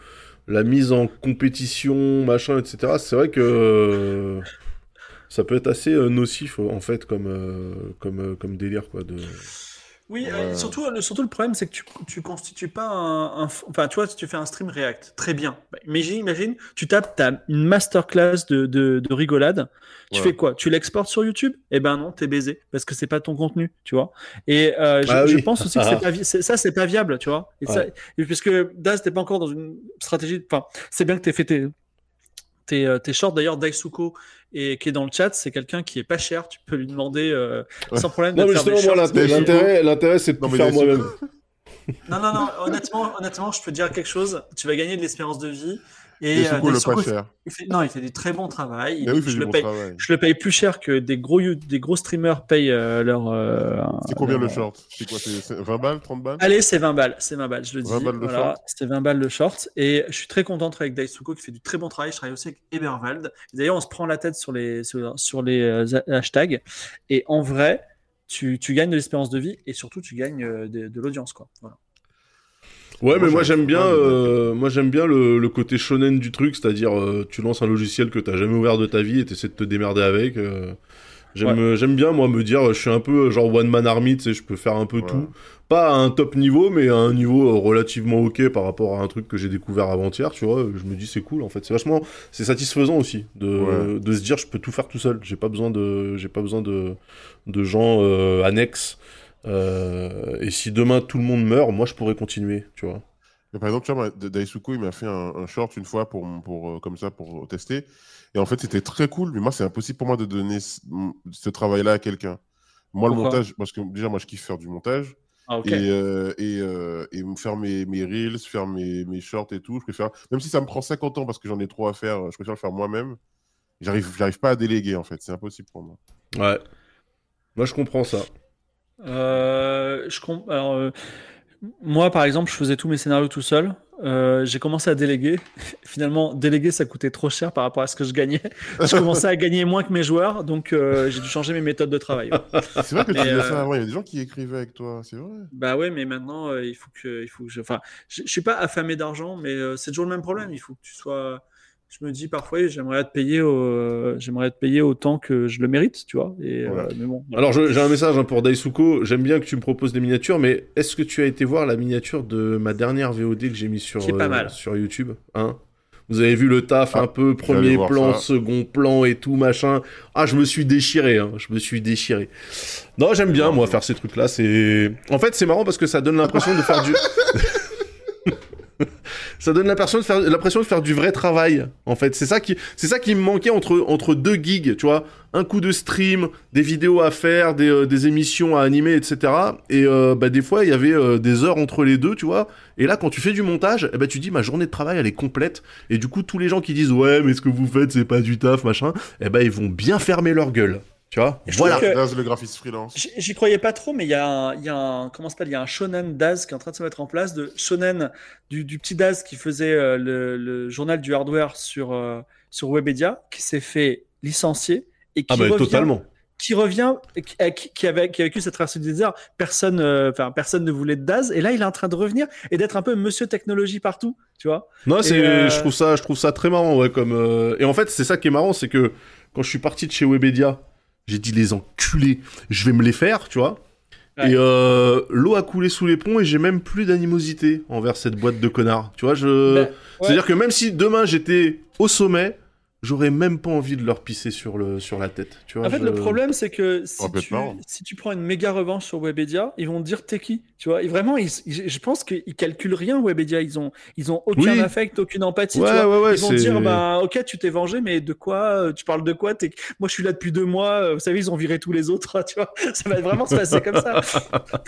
S1: la mise en compétition, machin, etc. C'est vrai que. euh, Ça peut être assez euh, nocif, en fait, comme, euh, comme, euh, comme délire, quoi. De...
S2: Oui, euh, surtout, le, surtout le problème, c'est que tu, tu constitues pas un, un- Enfin, tu vois, si tu fais un stream React, très bien. Bah, imagine, imagine, tu tapes, t'as une masterclass de, de, de rigolade. Tu
S3: Ouais.
S2: fais quoi? Tu l'exportes sur YouTube? Eh ben non, t'es baisé parce que c'est pas ton contenu, tu vois. Et euh, je,
S1: Ah
S2: je
S1: oui.
S2: pense aussi que c'est pas vi- ça, c'est pas viable, tu vois. Et ça,
S1: Ouais.
S2: puisque Daz, t'es pas encore dans une stratégie. Enfin, c'est bien que t'aies fait tes tes, euh, tes shorts. D'ailleurs, Daisuko et qui est dans le chat, c'est quelqu'un qui est pas cher. Tu peux lui demander euh,
S3: Ouais.
S2: sans problème.
S1: Non,
S2: de
S1: mais
S2: faire des
S1: justement, moi,
S2: shorts.
S1: l'intérêt- l'intérêt, c'est de
S3: Non,
S1: faire moi-même.
S2: Non, non, non, honnêtement, honnêtement, je peux te dire quelque chose. Tu vas gagner de l'espérance de vie. Et
S3: Et
S2: euh,
S3: le pas
S2: il fait-
S3: cher.
S2: il fait- non, il fait du très bon travail. Il-
S3: oui,
S2: je, le
S3: bon
S2: paye,
S3: travail.
S2: je le paye plus cher que des gros, des gros streamers payent euh, leur. euh,
S3: C'est combien
S2: leur-
S3: le short? C'est quoi C'est c'est 20 balles 30 balles?
S2: Allez, c'est 20 balles, c'est 20 balles, je le dis.
S3: 20 balles le
S2: voilà, c'est 20 balles le short. Et je suis très content de avec Daisuko qui fait du très bon travail. Je travaille aussi avec Eberwald. D'ailleurs, on se prend la tête sur les, sur, sur les euh, hashtags. Et en vrai, tu, tu gagnes de l'espérance de vie et surtout, tu gagnes euh, de, de l'audience. quoi. Voilà.
S1: Ouais, mais
S3: Moi,
S1: j'aime bien, euh, moi j'aime bien le, le côté shonen du truc, c'est-à-dire euh, tu lances un logiciel que t'as jamais ouvert de ta vie et t'essaies de te démerder avec. euh, j'aime, euh, j'aime bien moi me dire, je suis un peu euh, genre one man army, tu sais, je peux faire un peu
S3: Ouais.
S1: tout, pas à un top niveau, mais à un niveau euh, relativement ok par rapport à un truc que j'ai découvert avant-hier, tu vois. Je me dis c'est cool en fait, c'est vachement, c'est satisfaisant aussi de,
S3: Ouais.
S1: de se dire je peux tout faire tout seul, j'ai pas besoin de, j'ai pas besoin de, de gens euh, annexes. Euh, et si demain tout le monde meurt, moi je pourrais continuer, tu vois.
S3: Mais par exemple, tu vois, moi, Da- Daisuko, il m'a fait un, un short une fois pour, pour, euh, comme ça pour tester. Et en fait, c'était très cool, mais moi, c'est impossible pour moi de donner ce, ce travail-là à quelqu'un. Moi, le montage, parce que déjà, moi, je kiffe faire du montage.
S2: Ah.
S3: Et, euh, et, euh, et faire mes, mes reels, faire mes, mes shorts et tout. Je préfère, même si ça me prend 50 ans parce que j'en ai trop à faire, je préfère le faire moi-même. J'arrive, j'arrive pas à déléguer, en fait. C'est impossible pour moi.
S1: Ouais. Moi, je comprends ça.
S2: Euh, je com- alors, euh, moi, par exemple, je faisais tous mes scénarios tout seul. euh, j'ai commencé à déléguer. Finalement, déléguer, ça coûtait trop cher par rapport à ce que je gagnais. Je commençais à gagner moins que mes joueurs, donc euh, j'ai dû changer mes méthodes de travail. ouais.
S3: C'est vrai que tu
S2: euh,
S3: ça avant, il y a des gens qui écrivaient avec toi, c'est vrai.
S2: Bah ouais, mais maintenant, il faut que, il faut que je. Enfin, je, je suis pas affamé d'argent, mais c'est toujours le même problème. Il faut que tu sois. Je me dis parfois, j'aimerais être payé, au... j'aimerais être payé autant que je le mérite, tu vois. Et, euh, mais bon. voilà.
S1: Alors j'ai un message hein, pour Daisuko. J'aime bien que tu me proposes des miniatures, mais est-ce que tu as été voir la miniature de ma dernière VOD que j'ai mis sur
S2: pas
S1: euh,
S2: mal.
S1: sur YouTube hein? Vous avez vu le taf
S3: Ah,
S1: un peu premier plan,
S3: ça.
S1: second plan et tout machin. Ah, je me suis déchiré. Hein, je me suis déchiré. Non, j'aime bien moi faire ces trucs-là. C'est en fait c'est marrant parce que ça donne l'impression de faire du ça donne l'impression de faire l'impression de faire du vrai travail en fait. C'est ça qui me manquait entre deux gigs tu vois. Un coup de stream des vidéos à faire des, euh, émissions à animer etc et euh, bah des fois il y avait euh, des heures entre les deux tu vois. Et là quand tu fais du montage eh ben tu dis ma journée de travail elle est complète. Et du coup tous les gens qui disent ouais mais ce que vous faites c'est pas du taf machin eh ben ils vont bien fermer leur gueule tu vois
S2: Je
S1: voilà
S2: trouve que-
S3: Daz, le graphiste freelance.
S2: J'y croyais pas trop, mais il y a un, il y a un, comment s'appelle, il y a un shonen Daz qui est en train de se mettre en place, de shonen du, du petit Daz qui faisait euh, le, le journal du hardware sur euh, sur Webedia, qui s'est fait licencier et qui
S1: ah bah
S2: revient,
S1: totalement
S2: qui revient, qui, avait qui a vécu cette traversée du désert, personne, euh, enfin personne ne voulait de Daz, et là il est en train de revenir et d'être un peu Monsieur Technologie partout, tu vois.
S1: Non, c'est,
S2: euh,
S1: je trouve ça, je trouve ça très marrant, ouais, comme. euh, Et en fait, c'est ça qui est marrant, c'est que quand je suis parti de chez Webedia, j'ai dit les enculés, je vais me les faire, tu vois.
S2: Ouais.
S1: Et euh, l'eau a coulé sous les ponts et j'ai même plus d'animosité envers cette boîte de connards. Tu vois, je.
S2: Ouais.
S1: C'est-à-dire que même si demain j'étais au sommet, j'aurais même pas envie de leur pisser sur le sur la tête. Tu vois.
S2: En fait,
S1: je-
S2: le problème, c'est que si tu, si tu prends une méga revanche sur Webedia, ils vont te dire t'es qui, tu vois. Et vraiment, ils- ils- je pense qu'ils calculent rien Webedia. Ils ont, ils ont aucun
S1: Oui.
S2: affect, aucune empathie.
S1: Ouais,
S2: tu vois.
S1: ouais, ouais,
S2: ils vont te dire bah ok, tu t'es vengé, mais de quoi euh, Tu parles de quoi? T'es- Moi, je suis là depuis deux mois. euh, Vous savez, ils ont viré tous les autres. Tu vois, ça va vraiment se passer comme ça.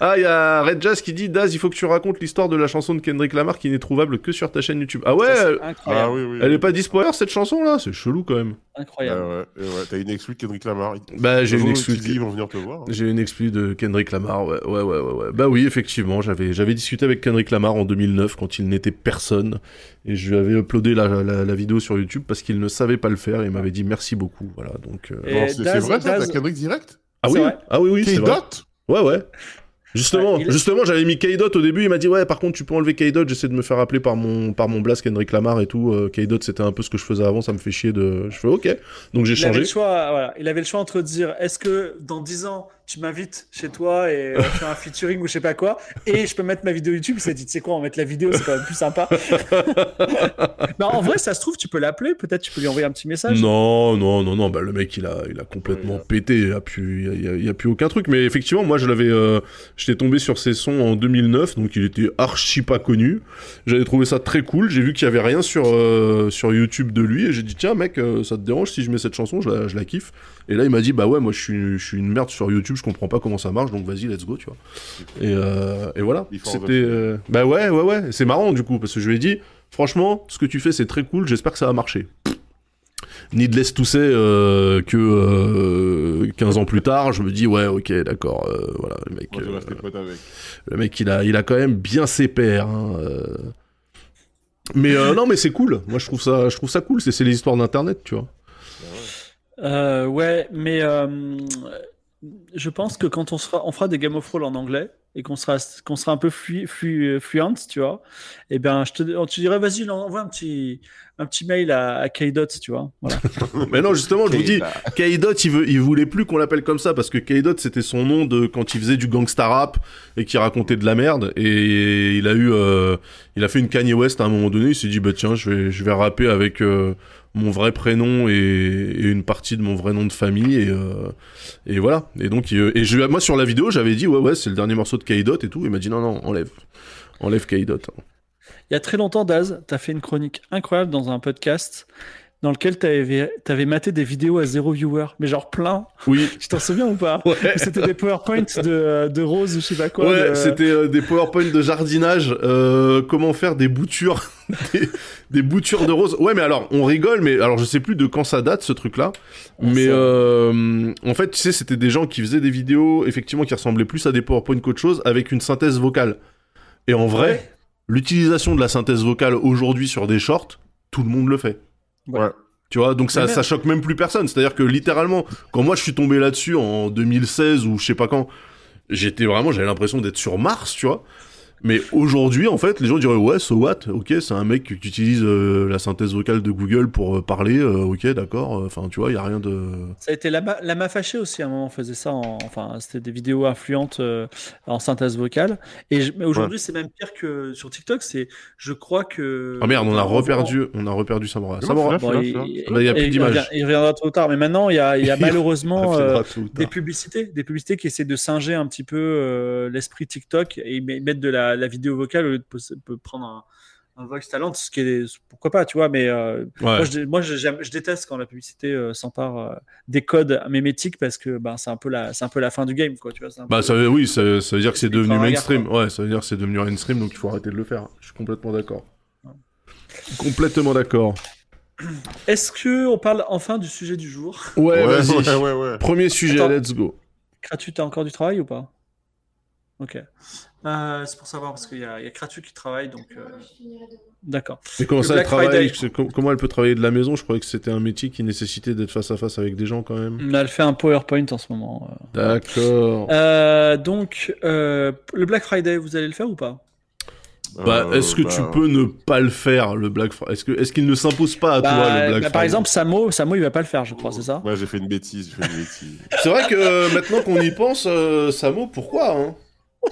S1: Ah, il y a Red Jazz qui dit Daz, il faut que tu racontes l'histoire de la chanson de Kendrick Lamar qui n'est trouvable que sur ta chaîne YouTube. Ah ouais,
S2: Ça,
S1: elle-
S3: Ah
S2: incroyable,
S3: oui, oui.
S1: elle
S3: oui.
S1: est pas dispo cette chanson là, c'est chelou quand même.
S2: incroyable.
S3: Ouais, ouais. T'as une exclu de Kendrick Lamar.
S1: Bah j'ai
S3: Un
S1: une
S3: jour,
S1: exclu.
S3: ils vont venir te voir. hein.
S1: J'ai une exclu de Kendrick Lamar, ouais, ouais, ouais, ouais, ouais. Bah oui, effectivement, j'avais, j'avais discuté avec Kendrick Lamar en 2009 quand il n'était personne et je lui avais uploadé la, la, la vidéo sur YouTube parce qu'il ne savait pas le faire et il m'avait dit merci beaucoup, voilà. Donc euh,
S3: c'est vrai ça,
S2: Daz-
S3: Kendrick direct?
S1: Ah oui, ah oui, oui, c'est vrai. Ouais, ouais. Justement,
S2: Ouais,
S1: justement, j'avais mis K-Dot au début, il m'a dit ouais, par contre tu peux enlever K-Dot, j'essaie de me faire appeler par mon par mon blast Kendrick Lamar et tout. Euh, K-Dot c'était un peu ce que je faisais avant, ça me fait chier de. Je fais ok, donc j'ai
S2: avait
S1: changé.
S2: le choix, voilà. Il avait le choix entre dire est-ce que dans 10 ans tu m'invites chez toi et on fait un featuring ou je sais pas quoi et je peux mettre ma vidéo YouTube. Il s'est dit tu sais quoi, on va mettre la vidéo, c'est quand même plus sympa. non, en vrai, ça se trouve, tu peux l'appeler, peut-être tu peux lui envoyer un petit message.
S1: Non, non, non, non, bah le mec il a, il a complètement
S3: Ouais,
S1: pété, il y a plus, il y a, il y a plus aucun truc. Mais effectivement, moi je l'avais, euh, j'étais tombé sur ses sons en 2009, donc il était archi pas connu. J'avais trouvé ça très cool. J'ai vu qu'il y avait rien sur euh, sur YouTube de lui et j'ai dit tiens mec, euh, ça te dérange si je mets cette chanson, je la, je la kiffe. Et là il m'a dit bah ouais, moi je suis, je suis une merde sur YouTube, je comprends pas comment ça marche, donc vas-y let's go, tu vois. Et, euh, et voilà. C'était, euh, bah ouais, ouais, ouais. C'est marrant du coup parce que je lui ai dit franchement, ce que tu fais c'est très cool, j'espère que ça va marcher. Needless to say euh, que euh, 15 ans plus tard, je me dis ouais, ok, d'accord, euh, voilà, le mec, le mec, il a, il a quand même bien ses pairs. hein. Mais non, mais c'est cool. Moi, je trouve ça, je trouve ça cool. C'est les histoires d'internet, tu vois.
S2: Euh, ouais, mais euh, je pense que quand on sera, on fera des Game of Thrones en anglais et qu'on sera, qu'on sera un peu flu, flu, fluent, tu vois, et ben je te, on te dirait vas-y, envoie un petit, un petit mail à, à K-Dot, tu vois. Voilà.
S1: Mais non, justement, je vous dis, K-Dot, il, veut, il voulait plus qu'on l'appelle comme ça parce que K-Dot, c'était son nom de quand il faisait du gangsta rap et qui racontait de la merde. Et il a eu, euh, il a fait une Kanye West à un moment donné. Il s'est dit, bah tiens, je vais, je vais rapper avec euh, mon vrai prénom et, une partie de mon vrai nom de famille et, euh, voilà. Et donc, et moi sur la vidéo, j'avais dit, ouais, ouais, c'est le dernier morceau de K-Dot et tout. Il m'a dit, non, non, enlève, enlève K-Dot.
S2: Il y a très longtemps, Daz, tu as fait une chronique incroyable dans un podcast dans lequel tu avais, maté des vidéos à zéro viewer, mais genre plein.
S1: Oui.
S2: Tu t'en souviens ou pas
S1: Ouais.
S2: C'était des PowerPoints de, de Rose ou je sais pas quoi.
S1: Ouais,
S2: de-
S1: c'était euh, des PowerPoint de jardinage, euh, comment faire des boutures, des, des boutures de rose. Ouais, mais alors, on rigole, mais alors je sais plus de quand ça date ce truc-là.
S2: Ah,
S1: mais euh, en fait, tu sais, c'était des gens qui faisaient des vidéos, effectivement, qui ressemblaient plus à des PowerPoint qu'autre chose, avec une synthèse vocale. Et en vrai, l'utilisation de la synthèse vocale aujourd'hui sur des shorts, tout le monde le fait.
S3: Ouais.
S1: Tu vois, donc ça, ça choque même plus personne. C'est-à-dire que littéralement, quand moi je suis tombé là-dessus en 2016 ou je sais pas quand, j'étais vraiment, j'avais l'impression d'être sur Mars, tu vois. Mais aujourd'hui, en fait, les gens diraient ouais, so what? Ok, c'est un mec qui utilise euh, la synthèse vocale de Google pour euh, parler. euh, ok, d'accord. euh, Enfin, tu vois, il y a rien de.
S2: Ça a été Lama, Lama Fâché aussi, à un moment, on faisait ça. En, enfin, c'était des vidéos influentes euh, en synthèse vocale. Et je- mais aujourd'hui, c'est même pire que sur TikTok. C'est, je crois que.
S1: Ah merde, on a reperdu, on a reperdu Samora. Samora,
S3: c'est
S2: Bon, il.
S1: Bah, il y a plus d'image.
S2: Il reviendra trop tard. Mais maintenant, il y a, il y a
S1: Il
S2: malheureusement euh, des publicités, des publicités qui essaient de singer un petit peu euh, l'esprit TikTok et ils mettent de la, la vidéo vocale au lieu de pos- peut prendre un, un voice talent, ce qui est pourquoi pas, tu vois. Mais euh,
S1: Ouais.
S2: moi, je, moi je, j'aime- je déteste quand la publicité euh, s'empare euh, des codes mémétiques parce que ben, c'est un peu la, c'est un peu la fin du game, quoi. Tu vois.
S1: Bah
S2: peu-
S1: ça, veut- oui, ça, ça veut dire que c'est devenu mainstream.
S2: ringard,
S1: Ouais, ça veut dire que c'est devenu mainstream, donc il faut arrêter de le faire. Je suis complètement d'accord. Complètement d'accord.
S2: Est-ce que on parle enfin du sujet du jour?
S1: Ouais,
S3: ouais,
S1: vas-y.
S3: ouais, ouais, ouais.
S1: Premier sujet,
S2: Attends.
S1: let's go.
S2: Kratu, t'as encore du travail ou pas? Ok. Euh, c'est pour savoir parce qu'il y a, il y a Kratu qui travaille, donc euh, d'accord.
S1: Mais comment
S2: Le
S1: ça, elle travaille
S2: Friday.
S1: Comment elle peut travailler de la maison? Je croyais que c'était un métier qui nécessitait d'être face à face avec des gens quand même.
S2: Elle fait un PowerPoint en ce moment. euh.
S1: D'accord.
S2: Euh, donc, euh, le Black Friday, vous allez le faire ou pas?
S1: Bah,
S3: Euh,
S1: est-ce que
S3: bah,
S1: tu peux ne pas le faire, le Black Friday Est-ce que, est-ce qu'il ne s'impose pas à
S2: Bah,
S1: toi, le Black
S2: bah,
S1: Friday?
S2: Par exemple, Samo, Samo, il va pas le faire, je crois, c'est ça?
S3: Ouais, j'ai fait une bêtise, j'ai fait une bêtise.
S1: c'est vrai que euh, maintenant qu'on y pense, euh, Samo, pourquoi hein?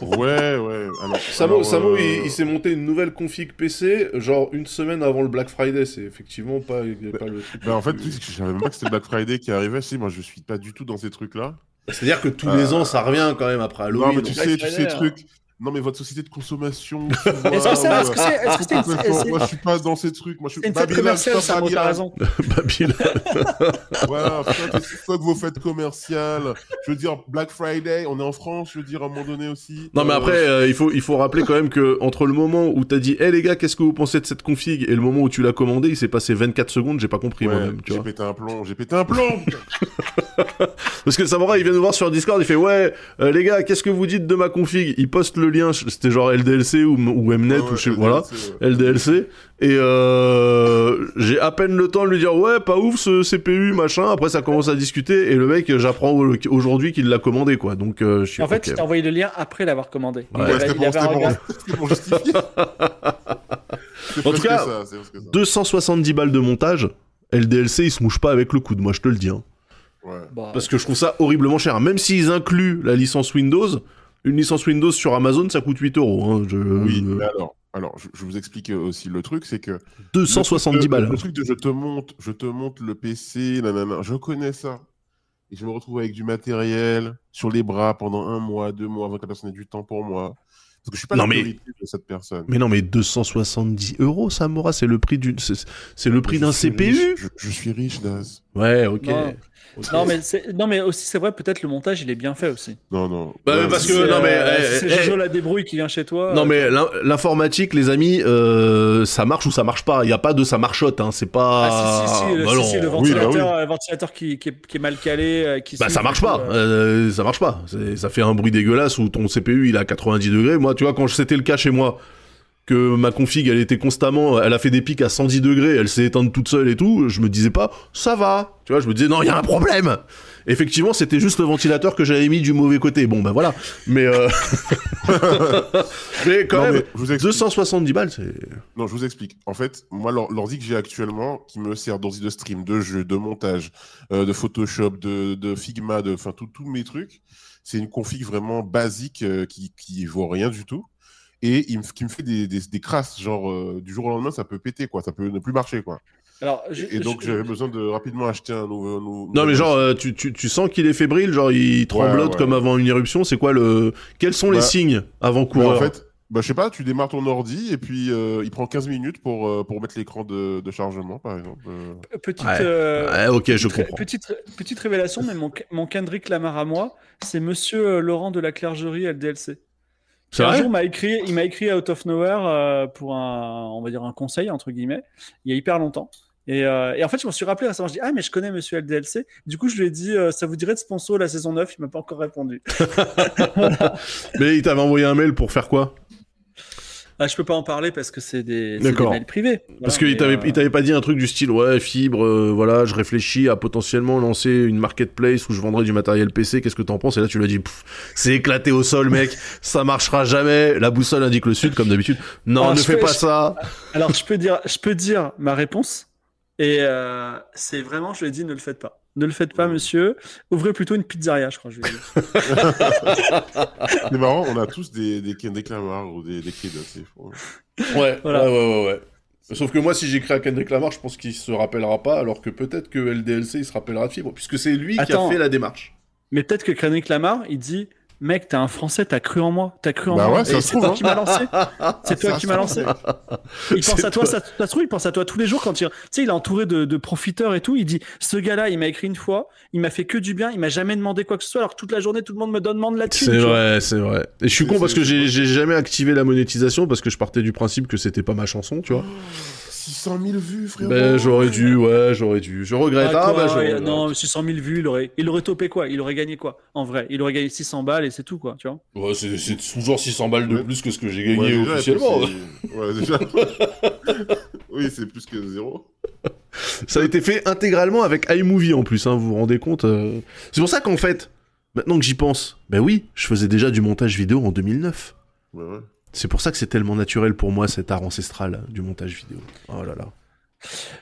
S3: Ouais, ouais. Alors,
S1: Samo,
S3: alors,
S1: Samo
S3: euh,
S1: il, il s'est monté une nouvelle config PC, genre une semaine avant le Black Friday. C'est effectivement pas, pas le truc.
S3: Bah, en fait, je savais même pas que c'était Black Friday qui arrivait. Si, moi, je suis pas du tout dans ces trucs-là.
S1: C'est-à-dire que tous les
S3: Euh,
S1: ans, ça revient quand même après Halloween.
S3: non, mais tu sais, tu sais,
S2: hein.
S3: truc. Non, mais votre société de consommation.
S2: Est-ce que c'est- est-ce que c'est- est-ce que c'est- c'est-
S3: Moi, je suis pas dans ces trucs. Moi, je suis
S2: C'est une fête
S3: Babylone,
S2: commerciale,
S3: stop
S2: Samo, t'as
S3: Babylone.
S2: raison.
S1: Babylone.
S3: Voilà, fuck, fuck vos fêtes commerciales. Je veux dire, Black Friday, on est en France, je veux dire, à un moment donné aussi.
S1: Non mais
S3: Euh,
S1: après euh, il faut il faut rappeler quand même que entre le moment où t'as dit hé les gars qu'est-ce que vous pensez de cette config et le moment où tu l'as commandé il s'est passé 24 secondes j'ai pas compris
S3: ouais,
S1: moi-même tu
S3: j'ai
S1: vois
S3: pété un plomb, j'ai pété un plomb
S1: parce que Samora il vient nous voir sur Discord il fait ouais euh, les gars qu'est-ce que vous dites de ma config? Il poste le lien c'était genre LDLC ou, ou Mnet
S3: Ouais,
S1: ou je sais
S3: LDLC,
S1: voilà
S3: ouais.
S1: LDLC et euh, j'ai à peine le temps de lui dire ouais pas ouf ce CPU machin après ça commence à discuter et le mec j'apprends au- aujourd'hui qu'il l'a commandé quoi donc euh, je suis
S2: En fait,
S1: ok.
S2: il t'a envoyé le lien après l'avoir commandé.
S1: Ouais,
S2: il avait un regard-
S3: bon
S1: En tout cas,
S3: ça, c'est presque ça.
S1: 270 balles de montage LDLC il se mouche pas avec le coude moi je te le dis hein.
S3: Ouais.
S2: Bah,
S1: Parce que je trouve ça horriblement cher. Même s'ils incluent la licence Windows, une licence Windows sur Amazon, ça coûte 8 euros. hein. Je-
S3: Oui,
S1: euh,
S3: mais alors, alors je, je vous explique aussi le truc, c'est que
S1: 270
S3: le,
S1: balles.
S3: Le truc de je te monte, je te monte le PC, nanana, je connais ça. Et je me retrouve avec du matériel sur les bras pendant un mois, deux mois, avant que la personne ait du temps pour moi. Parce que je suis pas
S1: Non,
S3: la
S1: mais-
S3: de cette personne.
S1: Mais non, mais 270 euros, Samora, c'est le prix d'une, c'est le prix d'un CPU.
S3: riche, je, je suis riche, Daz.
S1: Ouais, ok.
S2: Non. Non, mais, c'est- non, mais aussi, c'est vrai, peut-être le montage, il est bien fait aussi.
S3: Non, non.
S1: Bah,
S3: Ouais,
S1: parce
S3: c'est-
S1: que-
S2: C'est,
S1: non, mais,
S2: euh,
S1: eh,
S2: c'est
S1: eh,
S2: Jojo la débrouille qui vient chez toi.
S1: Non
S2: euh,
S1: mais l'in- l'informatique, les amis, euh, ça marche ou ça marche pas. Il y a pas de ça marchote, hein. C'est pas.
S2: Ah, si, si, si, le,
S1: Bah
S2: si,
S1: non.
S2: si, le
S3: Oui, bah
S2: ventilateur, euh, ventilateur qui, qui, est, qui est mal calé. euh, Qui
S1: Bah ça marche
S2: tout,
S1: pas,
S2: euh.
S1: Euh, ça marche pas. Ça fait un bruit dégueulasse où ton CPU il est à 90 degrés. Moi, tu vois, quand c'était le cas chez moi, que ma config elle était constamment, elle a fait des pics à 110 degrés, elle s'est éteinte toute seule et tout, je me disais pas, ça va. Tu vois, je me disais non, il y a un problème. Effectivement, c'était juste le ventilateur que j'avais mis du mauvais côté. Bon, ben voilà. Mais euh... mais quand
S3: Non,
S1: même,
S3: mais je vous explique.
S1: 270 balles, c'est.
S3: Non, je vous explique. En fait, moi, l'or- l'ordi que j'ai actuellement, qui me sert d'ordi de stream, de jeu, de montage, euh, de Photoshop, de, de Figma, de, enfin, tout- tous mes trucs, c'est une config vraiment basique euh, qui, qui vaut rien du tout. Et il me, qui me fait des, des, des crasses, genre euh, du jour au lendemain, ça peut péter, quoi. Ça peut ne plus marcher, quoi.
S2: Alors, je-
S3: Et donc, j'avais besoin de rapidement acheter un nouveau. nou-
S1: Non mais genre euh, tu, tu, tu sens qu'il est fébrile, genre il tremblote
S3: ouais,
S1: comme avant une éruption, c'est quoi le quels sont les
S3: Bah,
S1: signes
S3: Bah,
S1: avant-coureurs
S3: en fait, bah, je sais pas, tu démarres ton ordi et puis euh, il prend 15 minutes pour, euh, pour mettre l'écran de, de chargement, par exemple. Euh,
S2: petite,
S1: Ouais.
S2: euh,
S1: Ouais, OK, je
S2: petite,
S1: comprends.
S2: petite, petite révélation, mais mon, mon Kendrick Lamar à moi, c'est monsieur Laurent de la Clergerie LDLC. Un jour, m'a écrit, il m'a écrit out of nowhere euh, pour un, on va dire un conseil entre guillemets, il y a hyper longtemps. Et, euh, et en fait, je m'en suis rappelé récemment. Je dis ah mais je connais Monsieur LDLC. Du coup, je lui ai dit euh, ça vous dirait de sponsor la saison 9 Il m'a pas encore répondu.
S1: Mais il t'avait envoyé un mail pour faire quoi?
S2: Ah, je peux pas en parler parce que c'est des, des mails privés.
S1: Parce qu'il t'avait,
S2: euh,
S1: il t'avait pas dit un truc du style, ouais, fibre, euh, voilà, je réfléchis à potentiellement lancer une marketplace où je vendrais du matériel PC, qu'est-ce que t'en penses? Et là, tu lui as dit, c'est éclaté au sol, mec, ça marchera jamais, la boussole indique le sud, comme d'habitude. Non,
S2: Alors,
S1: ne fais pas
S2: je-
S1: ça.
S2: Alors, je peux dire, je peux dire ma réponse. Et euh, c'est vraiment, je lui ai dit, ne le faites pas. Ne le faites pas, monsieur. Ouvrez plutôt une pizzeria, je crois. Je.
S3: C'est marrant, on a tous des, des Kendrick Lamar ou des, des kids. C'est fou.
S1: Ouais,
S2: Voilà.
S1: ouais, ouais, ouais, ouais. Sauf que moi, si j'écris à Kendrick Lamar, je pense qu'il se rappellera pas, alors que peut-être que LDLC, il se rappellera de fibre, puisque c'est lui qui a fait la démarche.
S2: Mais peut-être que Kendrick Lamar, il dit, mec, t'es un Français, t'as cru en moi, t'as cru en
S3: Bah
S2: moi.
S3: ouais,
S2: c'est toi
S3: hein.
S2: qui m'as lancé. C'est toi
S3: Ça
S2: qui m'as lancé. Il pense à toi,
S1: toi.
S2: ça, ça se trouve, il pense à toi tous les jours quand il, tu sais, il est entouré de, de profiteurs et tout. Il dit, ce gars-là, il m'a écrit une fois, il m'a fait que du bien, il m'a jamais demandé quoi que ce soit, alors que toute la journée, tout le monde me demande là-dessus.
S1: C'est vrai, c'est vrai. Et je suis con parce que j'ai, jamais activé la monétisation parce que je partais du principe que c'était pas ma chanson, tu vois.
S3: 600 000 vues, frérot.
S1: Ben, j'aurais dû, ouais, j'aurais dû. Je regrette.
S2: Ah,
S1: Ah,
S2: quoi,
S1: bah,
S2: non, 600 000 vues, il aurait, il aurait topé quoi? Il aurait gagné quoi? En vrai, il aurait gagné 600 balles et c'est tout quoi, tu vois?
S1: Ouais, c'est, c'est toujours 600 balles de
S3: Ouais.
S1: plus que ce que j'ai
S3: Ouais,
S1: gagné
S3: déjà,
S1: officiellement.
S3: et puis c'est- Ouais, déjà. oui, c'est plus que zéro.
S1: Ça a été fait intégralement avec iMovie en plus, hein, vous vous rendez compte euh. C'est pour ça qu'en fait, maintenant que j'y pense, ben oui, je faisais déjà du montage vidéo en 2009.
S3: Ouais, ouais.
S1: C'est pour ça que c'est tellement naturel pour moi cet art ancestral du montage vidéo. Oh là là.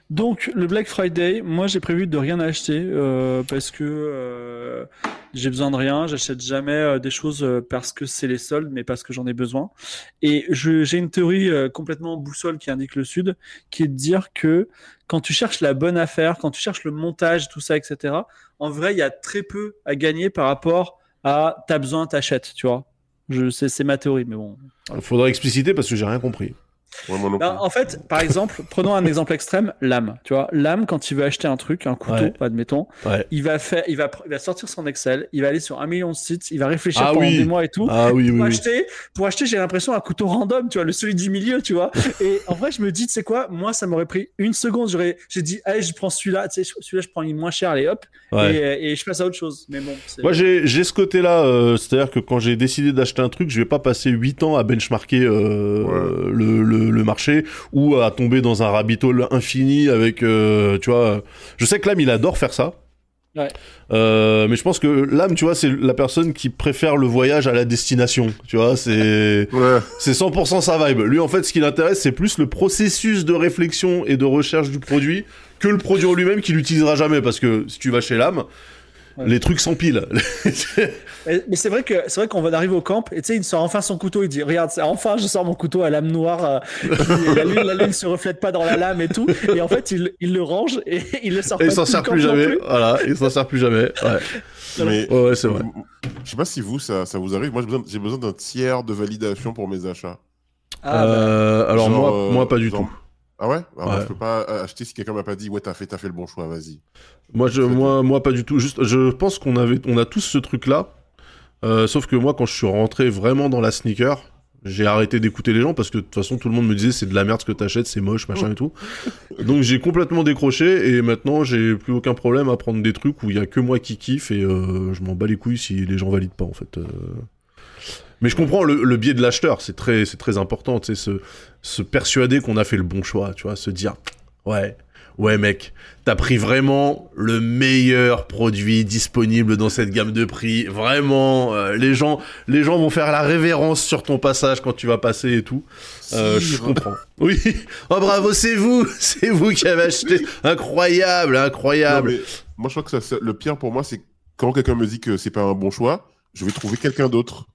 S2: Donc le Black Friday, moi j'ai prévu de rien acheter euh, parce que euh, j'ai besoin de rien. J'achète jamais euh, des choses parce que c'est les soldes, mais parce que j'en ai besoin. Et j'ai une théorie complètement boussole qui indique le sud, qui est de dire que quand tu cherches la bonne affaire, quand tu cherches le montage, tout ça, etc. En vrai, il y a très peu à gagner par rapport à t'as besoin, t'achètes, tu vois. Je sais, c'est ma théorie, mais bon.
S1: Faudra expliciter parce que j'ai rien compris.
S3: Ouais, moi non
S2: Ben, en fait, par exemple, prenons un exemple extrême, l'âme. Tu vois, l'âme, quand il veut acheter un truc, un couteau,
S1: Ouais.
S2: admettons,
S1: Ouais.
S2: il va faire, il va, il va sortir son Excel, il va aller sur un million de sites, il va réfléchir
S1: Ah
S2: pendant
S1: oui.
S2: des mois et tout.
S1: Ah oui, oui,
S2: Pour
S1: oui.
S2: acheter, pour acheter, j'ai l'impression un couteau random, tu vois, le celui du milieu, tu vois. Et en vrai, je me dis, tu sais quoi, moi, ça m'aurait pris une seconde. J'aurais, j'ai dit, allez, je prends celui-là, tu sais, celui-là, je prends il moins cher, allez, hop,
S1: Ouais.
S2: et, et je passe à autre chose. Mais bon, c'est-
S1: Moi j'ai j'ai ce côté-là, euh, c'est-à-dire que quand j'ai décidé d'acheter un truc, je vais pas passer 8 ans à benchmarker euh,
S3: Ouais.
S1: le, le, le marché ou à tomber dans un rabbit hole infini avec, euh, tu vois. Je sais que l'âme il adore faire ça.
S2: Ouais.
S1: Euh, mais je pense que l'âme, tu vois, c'est la personne qui préfère le voyage à la destination. Tu vois, c'est
S3: Ouais.
S1: c'est 100% sa vibe. Lui, en fait, ce qui l'intéresse, c'est plus le processus de réflexion et de recherche du produit que le produit en lui-même qu'il n'utilisera jamais. Parce que si tu vas chez l'âme,
S2: Ouais.
S1: les trucs s'empilent.
S2: Mais, mais c'est vrai que c'est vrai qu'on va arriver au camp et tu sais il sort enfin son couteau il dit regarde c'est- enfin je sors mon couteau à lame noire euh, qui- la lune la lune se reflète pas dans la lame et tout et en fait il, il le range et il le sort
S1: Et
S2: pas
S1: il s'en sert plus jamais. Voilà, il s'en sert plus jamais. Ouais,
S3: Mais
S1: ouais, ouais, c'est vrai.
S3: je sais pas si vous, ça, ça vous arrive. Moi, j'ai besoin, d'un tiers de validation pour mes achats.
S2: Ah, bah,
S1: Euh, alors
S3: Genre,
S1: moi,
S3: euh,
S1: moi pas du
S3: genre-
S1: tout.
S3: Ah ouais, Ah, moi,
S1: Ouais.
S3: Je peux pas acheter si quelqu'un m'a pas dit, ouais, t'as fait, t'as fait le bon choix, vas-y.
S1: Moi, je,
S3: Pas du
S1: moi, moi pas du tout. Juste, je pense qu'on avait, on a tous ce truc-là. Euh, sauf que moi, quand je suis rentré vraiment dans la sneaker, j'ai arrêté d'écouter les gens parce que de toute façon, tout le monde me disait c'est de la merde ce que t'achètes, c'est moche, machin et tout. Donc j'ai complètement décroché et maintenant j'ai plus aucun problème à prendre des trucs où il y a que moi qui kiffe et euh, je m'en bats les couilles si les gens valident pas en fait. euh. Mais je comprends le, le biais de l'acheteur, c'est très, c'est très important, tu sais, se, se persuader qu'on a fait le bon choix, tu vois, se dire ouais, ouais mec, t'as pris vraiment le meilleur produit disponible dans cette gamme de prix, vraiment, euh, les gens, les gens vont faire la révérence sur ton passage quand tu vas passer et tout. Euh, je comprends. Oui. Oh bravo, c'est vous, c'est vous qui avez acheté. Incroyable, incroyable.
S3: moi, je crois que ça, le pire pour moi, c'est quand quelqu'un me dit que c'est pas un bon choix, je vais trouver quelqu'un d'autre.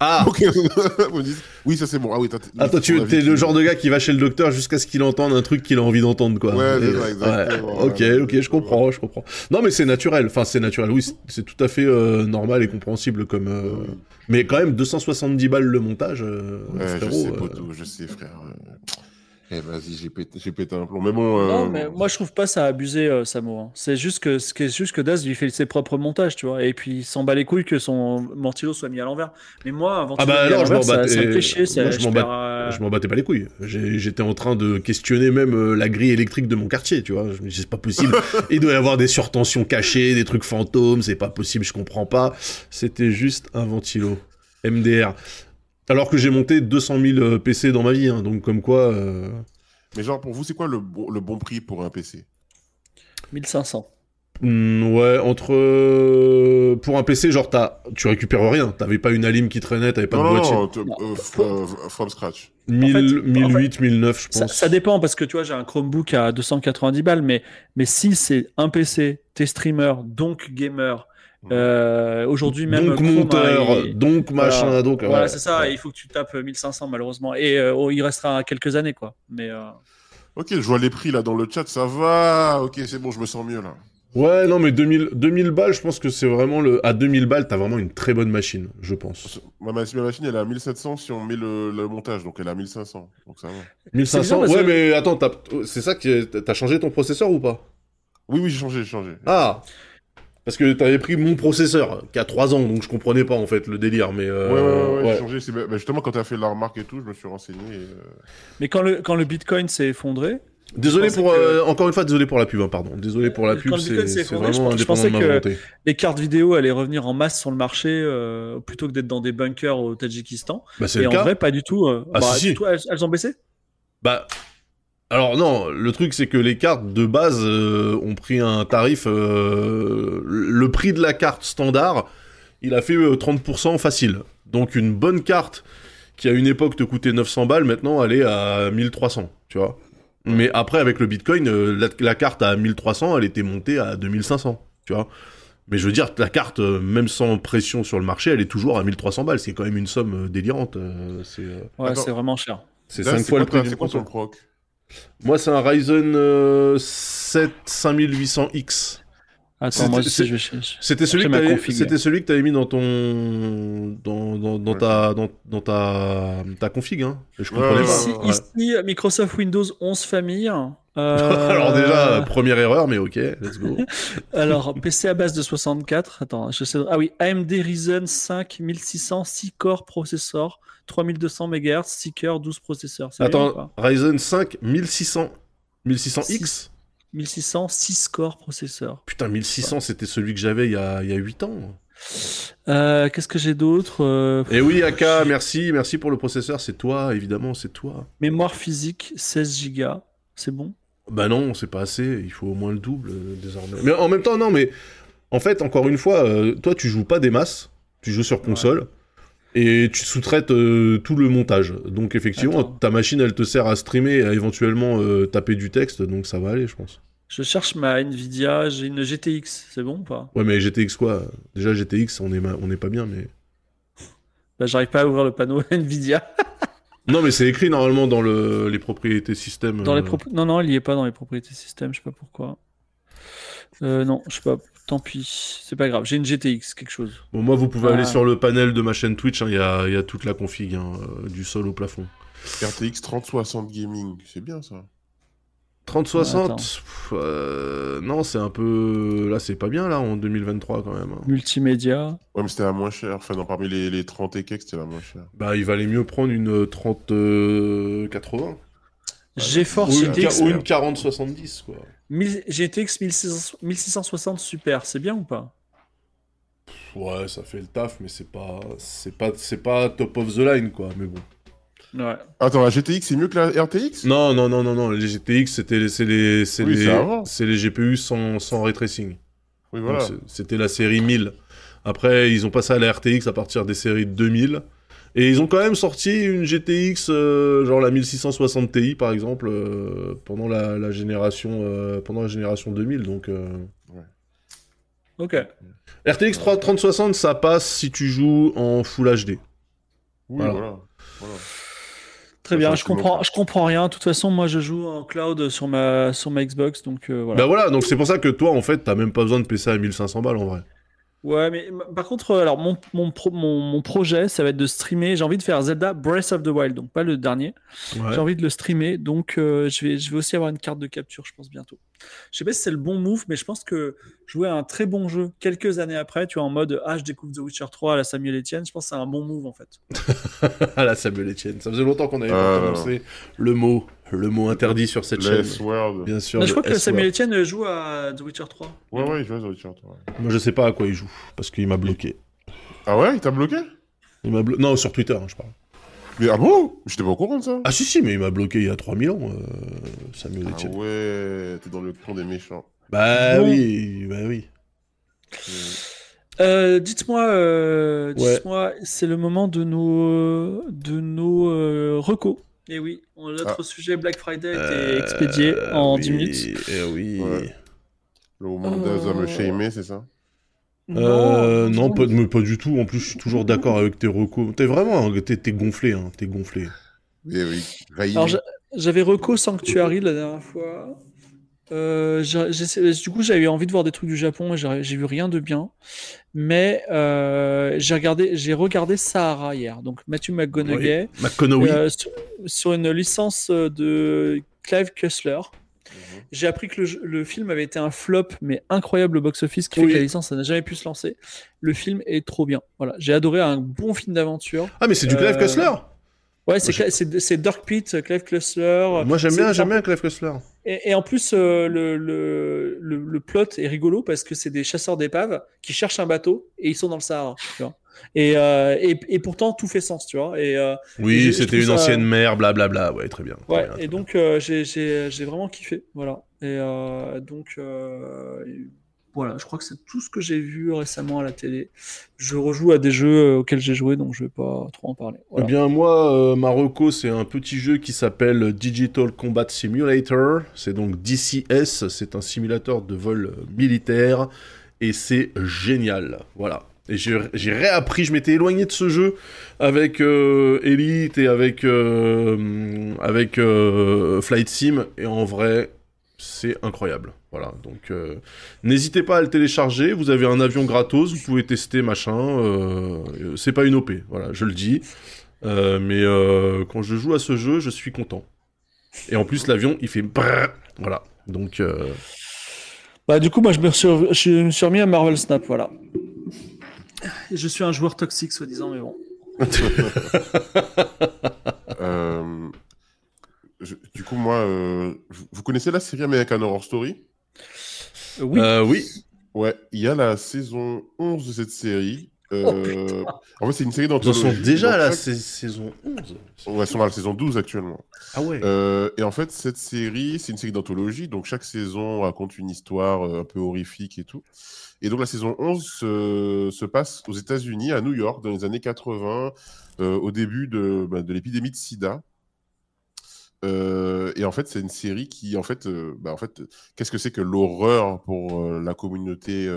S1: Ah.
S3: Oui, ça c'est bon. Ah oui,
S1: Attends,
S3: ton
S1: tu es le genre de gars qui va chez le docteur jusqu'à ce qu'il entende un truc qu'il a envie d'entendre, quoi.
S3: Ouais, c'est
S1: Et-
S3: ça, exactement,
S1: ouais. Ok, ok, je comprends, je comprends. Non, mais c'est naturel. Enfin, c'est naturel. Oui, c'est- tout à fait euh, normal et compréhensible comme. euh, Mais quand même, 270 balles le montage. euh,
S3: Ouais, je sais,
S1: euh,
S3: poteau, je sais, frère. Euh, Eh, vas-y, j'ai pété, j'ai pété un plomb. Mais bon. euh,
S2: Non, mais moi je trouve pas ça abusé, euh, Samo. hein. C'est juste que c'est juste que Daz lui fait ses propres montages, tu vois. Et puis il s'en bat les couilles que son ventilo soit mis à l'envers. Mais moi, un ventilo
S1: bah je m'en
S2: ça,
S1: bats-
S2: ça me
S1: euh,
S2: fait chier. ça-
S1: moi, je m'en
S2: euh,
S1: Je battais pas les couilles. J'ai- J'étais en train de questionner même euh, la grille électrique de mon quartier, tu vois. Je me c'est pas possible. Il doit y avoir des surtensions cachées, des trucs fantômes, c'est pas possible, je comprends pas. C'était juste un ventilo. MDR. Alors que j'ai monté 200 000 PC dans ma vie, hein, donc comme quoi. euh,
S3: Mais genre, pour vous, c'est quoi le bon, le bon prix pour un PC
S2: 1500.
S1: hmm, ouais, entre. euh, Pour un PC, genre, t'as... tu récupères rien. T'avais pas une alim qui traînait, t'avais pas
S3: Non,
S1: de boîtier.
S3: non, euh, f- euh, from scratch.
S1: 1000,
S2: En fait-
S1: 1008, 1009, je
S2: Ça,
S1: pense.
S2: ça dépend parce que tu vois, j'ai un Chromebook à 290 balles, mais, mais si c'est un PC, t'es streamer, donc gamer, euh, aujourd'hui même.
S1: donc
S2: Chrome,
S1: monteur,
S2: hein, il-
S1: donc machin,
S2: voilà.
S1: donc.
S2: Voilà,
S1: ouais.
S2: c'est ça. Il faut que tu tapes 1500 malheureusement, et euh, oh, il restera quelques années quoi. Mais euh,
S3: Ok, je vois les prix là dans le chat, ça va. Ok, c'est bon, je me sens mieux là.
S1: Ouais, non, mais 2000, 2000 balles, je pense que c'est vraiment le. À 2000 balles, t'as vraiment une très bonne machine, je pense.
S3: Ma, ma- ma machine, elle est à 1700 si on met le, le montage, donc elle est à 1500. Donc ça va.
S1: 1500
S2: bizarre
S1: Ouais,
S2: que-
S1: mais attends, c'est ça qui est- T'as changé ton processeur ou pas?
S3: Oui, oui, j'ai changé, j'ai changé.
S1: Ah Parce que t'avais pris mon processeur, qui a 3 ans, donc je comprenais pas en fait le délire, mais. euh,
S3: ouais, ouais, ouais, ouais,
S1: ouais.
S3: j'ai changé. c'est- bah, justement, quand t'as fait la remarque et tout, je me suis renseigné. et, euh,
S2: mais quand le quand le Bitcoin s'est effondré,
S1: Désolé pour.
S2: que-
S1: euh, encore une fois, désolé pour la pub, hein, pardon. Désolé pour la
S2: Quand
S1: pub, c'est c'est
S2: effondré,
S1: vraiment
S2: je- pensais
S1: de ma
S2: que- les cartes vidéo allaient revenir en masse sur le marché euh, plutôt que d'être dans des bunkers au Tadjikistan.
S1: Bah, c'est
S2: Et
S1: le
S2: en
S1: cas.
S2: vrai, pas du tout. euh,
S1: Ah,
S2: bah,
S1: si, si.
S2: du tout, elles, elles ont baissé?
S1: Bah, alors non, le truc c'est que les cartes de base euh, ont pris un tarif. euh, le prix de la carte standard, il a fait euh, 30% facile. Donc une bonne carte qui à une époque te coûtait 900 balles, maintenant elle est à 1300, tu vois. Mais après avec le Bitcoin, euh, la, la carte à 1300, elle était montée à 2500, tu vois. Mais je veux dire, la carte, euh, même sans pression sur le marché, elle est toujours à 1300 balles. C'est quand même une somme euh, délirante. euh, c'est euh,
S2: Ouais, c'est vraiment cher.
S1: c'est
S3: là,
S1: 5
S3: c'est
S1: fois le prix d'une
S3: C'est quoi ton
S1: console. Moi, c'est un Ryzen euh, 7 5800X.
S2: Attends,
S1: C'était-
S2: moi aussi,
S1: c'est-
S2: je vais chercher.
S1: C'était celui, que celui tu avais mis dans ton dans, dans, dans ta dans, dans ta ta config hein. Et je
S3: Ouais,
S1: comprenais
S3: ouais,
S1: pas.
S2: Ici,
S3: ouais.
S2: ici, Microsoft Windows 11 famille. Euh,
S1: Alors déjà première erreur mais OK, let's go.
S2: alors, PC à base de 64. Attends, je sais. Ah oui, AMD Ryzen 5 1600, 6 core processeur, 3200 MHz, 6 cœurs, 12 processeurs.
S1: Attends, Ryzen 5 1600 1600X
S2: 1600, 6 core processeur.
S1: Putain, 1600 c'était celui que j'avais il y a il y a 8 ans.
S2: Euh, Qu'est-ce que j'ai d'autre Euh,
S1: Et oui, Aka, merci, merci pour le processeur, c'est toi évidemment, c'est toi.
S2: Mémoire physique, 16 Go. C'est bon?
S1: Bah non, c'est pas assez, il faut au moins le double euh, désormais. Mais en même temps, non, mais en fait, encore une fois, toi tu joues pas des masses, tu joues sur console. Et tu sous-traites euh, tout le montage. Donc effectivement,
S2: Attends.
S1: ta machine, elle te sert à streamer et à éventuellement euh, taper du texte, donc ça va aller, je pense.
S2: Je cherche ma Nvidia, j'ai une GTX, c'est bon ou pas?
S1: Ouais, mais GTX quoi? Déjà GTX, on est, ma- on est pas bien, mais...
S2: Bah, J'arrive pas à ouvrir le panneau Nvidia.
S1: Non, mais c'est écrit normalement dans le, les propriétés système.
S2: Dans les
S1: euh,
S2: Non, non, il y est pas dans les propriétés système, je sais pas pourquoi. Euh, non, je sais pas, tant pis, c'est pas grave, j'ai une GTX, quelque chose.
S1: Bon, moi, vous pouvez
S2: Ah.
S1: aller sur le panel de ma chaîne Twitch, hein, il y, a, il y a toute la config, hein, euh, du sol au plafond.
S3: RTX 3060 Gaming, c'est bien ça.
S1: 3060
S2: Attends.
S1: pff, euh, Non, c'est un peu... Là, c'est pas bien, là, en 2023, quand même. hein.
S2: Multimédia.
S3: Ouais, mais c'était la moins chère. Enfin, non, parmi les, les 30 et quelques, c'était la moins chère.
S1: Bah, il valait mieux prendre une 30-80.
S2: GeForce
S1: Ou une, ou une 40-70, quoi.
S2: 1000 GTX 1600 1660 Super, c'est bien ou pas?
S1: Ouais, ça fait le taf, mais c'est pas... C'est pas, c'est pas top of the line, quoi, mais bon.
S2: Ouais.
S3: Attends, la GTX, c'est mieux que la RTX
S1: Non, non, non, non, non, les GTX, c'était, c'est les, c'est
S3: Oui,
S1: les,
S3: c'est
S1: les GPU sans, sans ray tracing.
S3: Oui, voilà.
S1: C'était la série 1000. Après, ils ont passé à la RTX à partir des séries 2000. Et ils ont quand même sorti une GTX, euh, genre la 1660 Ti par exemple, euh, pendant la, la génération, euh, pendant la génération 2000. Donc, euh,
S2: Ok.
S1: RTX 3 3060, ça passe si tu joues en Full HD.
S3: Oui,
S1: voilà.
S3: voilà. voilà.
S2: Très bien, je comprends, je comprends rien. De toute façon, moi, je joue en cloud sur ma, sur ma Xbox, donc euh, voilà.
S1: Bah voilà, donc c'est pour ça que toi, en fait, t'as même pas besoin de PC à 1500 balles en vrai.
S2: Ouais, mais par contre, euh, alors mon, mon, pro- mon, mon projet, ça va être de streamer. J'ai envie de faire Zelda Breath of the Wild, donc pas le dernier.
S1: Ouais.
S2: J'ai envie de le streamer, donc euh, je, vais, je vais aussi avoir une carte de capture, je pense, bientôt. Je sais pas si c'est le bon move, mais je pense que jouer à un très bon jeu quelques années après, tu vois, en mode Ah, je découvre The Witcher 3 à la Samuel Etienne, je pense que c'est un bon move en fait.
S1: Ah la Samuel Etienne, ça faisait longtemps qu'on avait
S3: Euh,
S1: pas prononcé le mot, le mot interdit sur cette chaîne. Bien sûr.
S2: Mais je crois que. Samuel Etienne joue à The Witcher 3.
S3: Ouais, ouais, je vois The Witcher 3.
S1: Moi, je sais pas à quoi il joue, parce qu'il m'a bloqué.
S3: Ah ouais, il t'a bloqué?
S1: Il m'a blo- Non, sur Twitter, hein, je parle.
S3: Mais ah bon? J'étais pas au courant de ça.
S1: Ah si, si, mais il m'a bloqué il y a 3000 ans, euh, Samuel
S3: Ah
S1: Etienne.
S3: ouais, t'es dans le camp des méchants.
S1: Bah
S2: Bon.
S1: oui, bah oui.
S2: Euh, dites-moi, euh,
S1: Ouais.
S2: dites-moi, c'est le moment de nos, de nos euh, recos. Et oui, on- notre
S3: Ah.
S2: sujet Black Friday a été
S1: Euh,
S2: expédié en
S1: oui,
S2: 10 minutes.
S1: eh oui.
S3: Ouais. Le moment de
S2: Oh.
S3: me shamer, c'est ça?
S1: Euh, non, pas, mais pas du tout. En plus, je suis toujours d'accord avec tes recos. T'es vraiment, t'es, t'es gonflé, hein. T'es gonflé.
S3: Eh oui,
S2: j'avais reco Sanctuary la dernière fois. Euh, du coup, j'avais envie de voir des trucs du Japon et j'ai vu rien de bien. Mais euh, j'ai regardé, j'ai regardé Sahara hier, donc Matthew McConaughey, euh, sur, sur une licence de Clive Cussler.
S3: Mhm.
S2: J'ai appris que le, film avait été un flop, mais incroyable au box-office, qui fait
S1: Oui.
S2: que la licence ça n'a jamais pu se lancer. Le film est trop bien. Voilà, j'ai adoré un bon film d'aventure.
S1: Ah, mais c'est du Clive Cussler?
S2: Ouais, c'est Dirk Pitt, Clive Cussler.
S1: Moi, j'aime bien, j'aime bien Clive Cussler.
S2: Et, et en plus, euh, le, le, le, le plot est rigolo parce que c'est des chasseurs d'épaves qui cherchent un bateau et ils sont dans le Sahara. Tu vois. Et, euh, et, et pourtant, tout fait sens, tu vois. Et, euh,
S1: Oui, c'était une
S2: ça-
S1: ancienne mère, blablabla. Ouais, très bien. très
S2: ouais,
S1: bien, très
S2: et donc, j'ai- j'ai j'ai vraiment kiffé. Voilà. Et donc, voilà, je crois que c'est tout ce que j'ai vu récemment à la télé. Je rejoue à des jeux euh, auxquels j'ai joué, donc je vais pas trop en parler.
S1: Eh bien, moi, euh, Marocco, c'est un petit jeu qui s'appelle Digital Combat Simulator. C'est donc DCS, c'est un simulateur de vol militaire. Et c'est génial. Voilà. Et j'ai réappris, je m'étais éloigné de ce jeu avec euh, Elite et avec, euh, avec Flight Sim. Et en vrai, c'est incroyable. Voilà, donc euh, n'hésitez pas à le télécharger. Vous avez un avion gratos, vous pouvez tester machin. euh, c'est pas une OP, voilà, je le dis. Euh, mais euh, quand je joue à ce jeu, je suis content. Et en plus, l'avion, il fait brrr, voilà. Donc, euh,
S2: Bah, du coup, moi, je me suis, je me suis remis à Marvel Snap, voilà. Et je suis un joueur toxique, soi-disant, mais bon.
S3: Je- du coup, moi, euh, vous- connaissez la série American Horror Story?
S2: Euh, oui,
S1: euh, oui.
S3: Ouais, il y a la saison 11 de cette série. Euh,
S2: Oh,
S3: en fait, c'est une série
S1: Ils
S3: d'anthologie.
S1: sont déjà à la
S3: chaque-
S1: saison 11.
S3: Ouais, ils sont à la saison 12 actuellement.
S1: Ah ouais.
S3: Euh, et en fait, cette série, c'est une série d'anthologie, donc chaque saison raconte une histoire un peu horrifique et tout. Et donc la saison 11 se, se passe aux États-Unis, à New York, dans les années 80, euh, au début de, bah, de l'épidémie de sida. Euh, et en fait, c'est une série qui, en fait, euh, bah, en fait, qu'est-ce que c'est que l'horreur pour euh, la communauté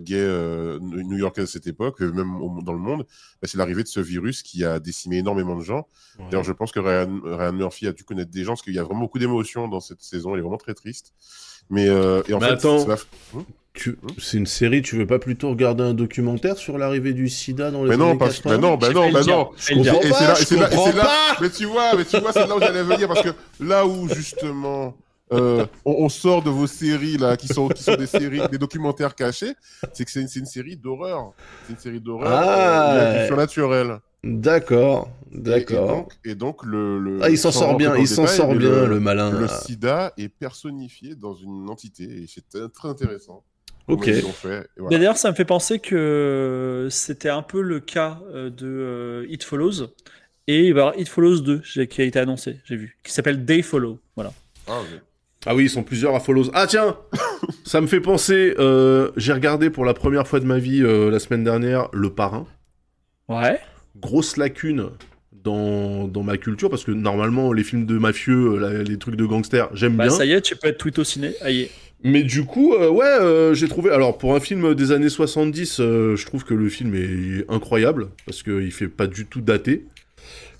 S3: gay new-yorkaise à cette époque, même au- dans le monde? Bah, C'est l'arrivée de ce virus qui a décimé énormément de gens.
S1: Ouais.
S3: D'ailleurs, je pense que Ryan, Ryan Murphy a dû connaître des gens parce qu'il y a vraiment beaucoup d'émotions dans cette saison. Elle est vraiment très triste. Mais euh, et en fait,
S1: attends.
S3: la-
S1: Tu- C'est une série, tu veux pas plutôt regarder un documentaire sur l'arrivée du sida dans les
S3: mais non,
S1: années
S3: parce...
S1: 80
S3: mais non, bah non, bah non. Et c'est là, et c'est là, Mais tu vois, mais tu vois, c'est là où j'allais venir parce que là où justement euh, on, on sort de vos séries là, qui sont qui sont des séries, des documentaires cachés, c'est que c'est une, série d'horreur. C'est une série d'horreur
S1: Ah.
S3: euh, il y a du surnaturel.
S1: D'accord,
S3: Et- Et,
S1: d'accord.
S3: et donc le, le-
S1: Ah, il s'en sort bien, il s'en sort bien, le, malin.
S3: Le sida est personnifié dans une entité et c'est très intéressant.
S1: Ok.
S3: Ils fait, voilà.
S2: D'ailleurs, ça me fait penser que c'était un peu le cas euh, de euh, It Follows. Et il va y avoir It Follows 2 j'ai- qui a été annoncé, j'ai vu, qui s'appelle Day Follow. Voilà.
S3: Ah.
S1: Ah oui, ils sont plusieurs à follow. Ah tiens Ça me fait penser, euh, j'ai regardé pour la première fois de ma vie euh, la semaine dernière Le Parrain.
S2: Ouais.
S1: Grosse lacune dans, dans ma culture, parce que normalement, les films de mafieux, la- les trucs de gangsters, j'aime
S2: Bah,
S1: bien.
S2: ça y est, tu peux être tweet au ciné. Aïe.
S1: Mais du coup, euh, ouais, euh, j'ai trouvé. Alors, pour un film des années 70, euh, je trouve que le film est incroyable, parce qu'il fait pas du tout daté.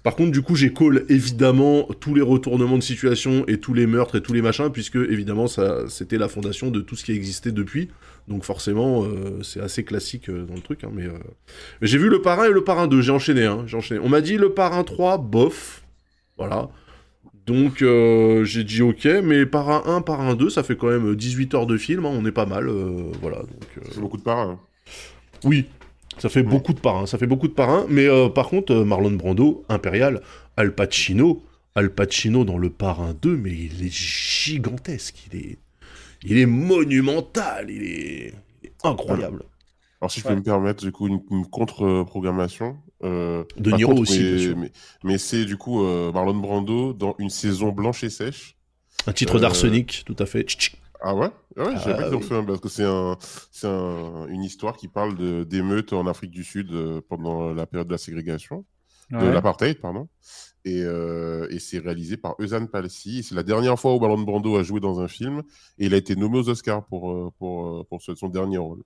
S1: Par contre, du coup, j'ai call évidemment tous les retournements de situation et tous les meurtres et tous les machins, puisque évidemment, ça, c'était la fondation de tout ce qui existait depuis. Donc, forcément, c'est assez classique dans le truc. hein, mais j'ai vu le parrain et le parrain 2, j'ai enchaîné, hein, j'ai enchaîné. On m'a dit le parrain 3, bof. Voilà. Donc euh, j'ai dit ok, mais parrain 1, parrain 2, ça fait quand même 18 heures de film, hein, on est pas mal. euh, voilà. Donc, euh,
S3: C'est beaucoup de parrains.
S1: oui, ça fait beaucoup de parrains, ça fait beaucoup de parrains. Mais euh, par contre, euh, Marlon Brando, Impérial, Al Pacino, Al Pacino dans le parrain 2, mais il est gigantesque, il est, il est monumental, il est, il est incroyable.
S3: Alors, si je
S2: Ouais.
S3: peux me permettre, du coup, une, une contre-programmation, Euh,
S1: De Niro
S3: contre,
S1: aussi,
S3: mais,
S1: bien sûr.
S3: mais, mais c'est du coup euh, Marlon Brando dans une saison blanche et sèche.
S1: Un titre
S3: Euh,
S1: d'arsenic, tout à fait.
S3: Ah ouais? Ah ouais, je savais
S1: Ah
S3: pas
S1: oui.
S3: fait. Parce que c'est un, c'est un, une histoire qui parle de- d'émeutes en Afrique du Sud pendant la période de la ségrégation, de l'apartheid, pardon. Et, euh, et c'est réalisé par Eusanne Palsy. C'est la dernière fois où Marlon Brando a joué dans un film. Et il a été nommé aux Oscars pour, pour, pour ce- son dernier rôle.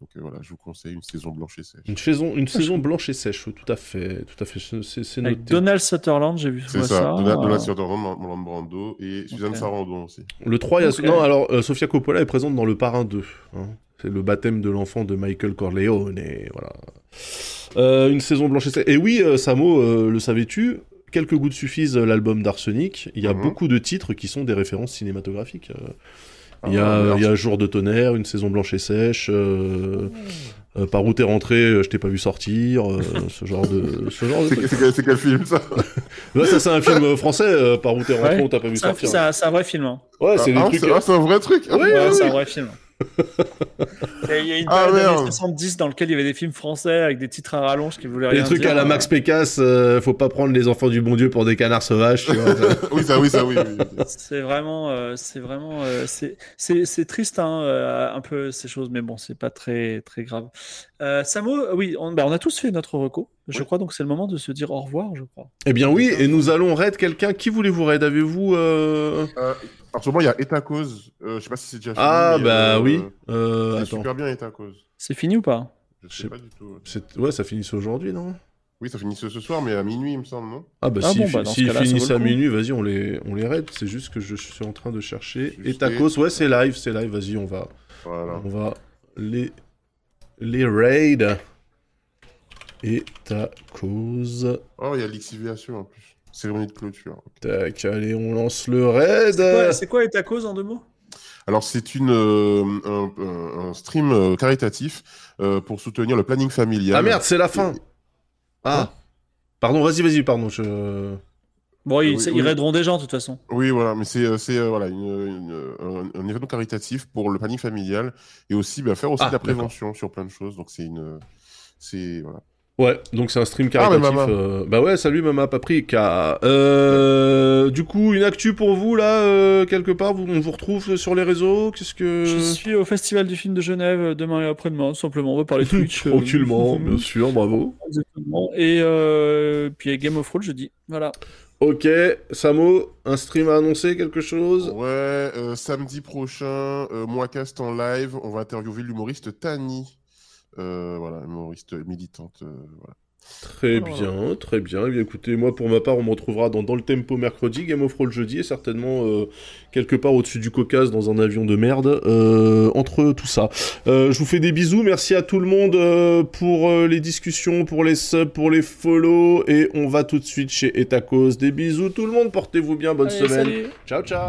S3: Donc euh, voilà, je vous conseille une saison blanche et sèche.
S1: Une saison, une saison blanche et sèche, oui, tout à fait, tout à fait. C'est c'est
S2: Avec
S1: noté.
S2: Donald Sutherland, j'ai vu
S3: C'est
S2: vois
S3: ça,
S2: ça.
S3: Donald, Donald
S2: Euh,
S3: Sutherland, Mar- Marlon Brando et Suzanne. Sarandon aussi.
S1: Le 3, il y a...
S2: Ok.
S1: Non, alors, euh, Sofia Coppola est présente dans Le Parrain 2. hein. C'est le baptême de l'enfant de Michael Corleone, et voilà. Euh, une saison blanche et sèche. Et oui, euh, Samo, euh, le savais-tu? Quelques gouttes suffisent, l'album d'Arsenic. Il y a
S3: Mhm.
S1: beaucoup de titres qui sont des références cinématographiques. Il y,
S3: Ah,
S1: a,
S3: merde.
S1: il y a Jour de tonnerre, une saison blanche et sèche, euh, euh, Par où t'es rentré, euh, je t'ai pas vu sortir, euh, ce genre de, ce genre de
S3: C'est
S1: trucs.
S3: c'est quel, c'est quel film ça?
S1: Ouais, ça c'est un film euh, français, euh, Par où t'es rentré,
S2: Ouais.
S1: on t'a pas vu
S2: C'est un,
S1: sortir.
S2: c'est un- c'est un vrai film. hein.
S1: Ouais, c'est
S3: ah,
S1: des trucs.
S3: c'est ah, c'est un vrai truc Ah,
S1: Oui,
S2: Ouais,
S1: oui,
S2: c'est
S1: oui.
S2: un vrai film. Il y a une
S3: Ah,
S2: période des
S3: merde.
S2: années 70 dans lequel il y avait des films français avec des titres à rallonge qui voulaient
S1: Les
S2: rien
S1: trucs
S2: dire.
S1: à la Max Pécasse, euh, faut pas prendre les enfants du bon Dieu pour des canards sauvages. Tu vois, ça.
S3: oui, ça, oui, ça, oui. oui, oui.
S2: C'est vraiment, euh, c'est vraiment, euh, c'est, c'est, c'est triste, hein, euh, un peu ces choses, mais bon, c'est pas très, très grave. Euh, Samo, oui, on, bah, on a tous fait notre reco. Je
S3: Oui.
S2: crois donc c'est le moment de se dire au revoir, je crois.
S1: eh bien oui, et nous allons raid quelqu'un. Qui voulez-vous raid? Avez-vous euh...
S3: Euh, en ce moment, il y a Eta Cause. Euh, je sais pas si c'est déjà fini.
S1: Ah
S3: mais,
S1: bah
S3: euh,
S1: oui. Euh,
S3: C'est
S1: attends.
S3: super bien Eta Cause.
S2: C'est fini ou pas
S3: Je
S1: sais
S3: pas du tout.
S1: C'est- Ouais, ça finit aujourd'hui, non?
S3: Oui, ça finit ce, soir, mais à minuit, il me semble, non?
S1: Ah bah
S2: Ah
S1: s'ils
S2: bon, bah, ça
S1: finissent à minuit, vas-y, on les, on les raid. C'est juste que je suis en train de chercher.
S3: Juste
S1: tacos, ouais, c'est live, c'est live. Vas-y, on va,
S3: Voilà.
S1: on va les, les raid. Et tacos.
S3: Oh, il y a l'Xiviation en plus. Cérémonie de clôture.
S1: Tac, allez, on lance le raid.
S2: C'est quoi, quoi est ta cause en deux mots?
S3: Alors, c'est une euh, un, stream euh, caritatif euh, pour soutenir le planning familial.
S1: Ah merde, c'est la fin. Ah. Pardon, vas-y, vas-y, pardon. Je...
S2: Bon, ils,
S3: Oui,
S2: c'est-
S3: oui.
S2: ils raideront des gens de toute façon.
S3: Oui, voilà, mais c'est euh, c'est euh, voilà une, une- un, un événement caritatif pour le planning familial et aussi bah, faire aussi
S1: Ah,
S3: de la prévention sur plein de choses. Donc c'est une c'est voilà.
S1: Ouais, donc c'est un stream
S3: Ah, mais
S1: caritatif. euh, Bah ouais, salut Mama Paprika. Euh... Du coup, une actu pour vous là, euh, quelque part, vous- on vous retrouve sur les réseaux. Qu'est-ce que
S2: Je suis au Festival du film de Genève euh, demain et après-demain, tout simplement. On va parler Twitch. euh,
S1: tranquillement, bien sûr, bravo.
S2: Exactement. Et euh, puis Game of Thrones jeudi. Voilà.
S1: Ok, Samo, un stream à annoncer quelque chose?
S3: Ouais, euh, samedi prochain, euh, Moicast en live, on va interviewer l'humoriste Tani. Euh, voilà, humoriste militante. euh, voilà.
S1: Très bien, très bien. Eh bien, écoutez, moi pour ma part, on me retrouvera dans, dans le tempo mercredi, Game of Thrones jeudi, et certainement euh, quelque part au-dessus du Caucase dans un avion de merde. euh, entre tout ça, Euh, je vous fais des bisous. Merci à tout le monde euh, pour euh, les discussions, pour les subs, pour les follow, et on va tout de suite chez Etacos. Des bisous tout le monde, portez-vous bien, bonne
S2: Allez,
S1: semaine.
S2: salut.
S1: Ciao, ciao.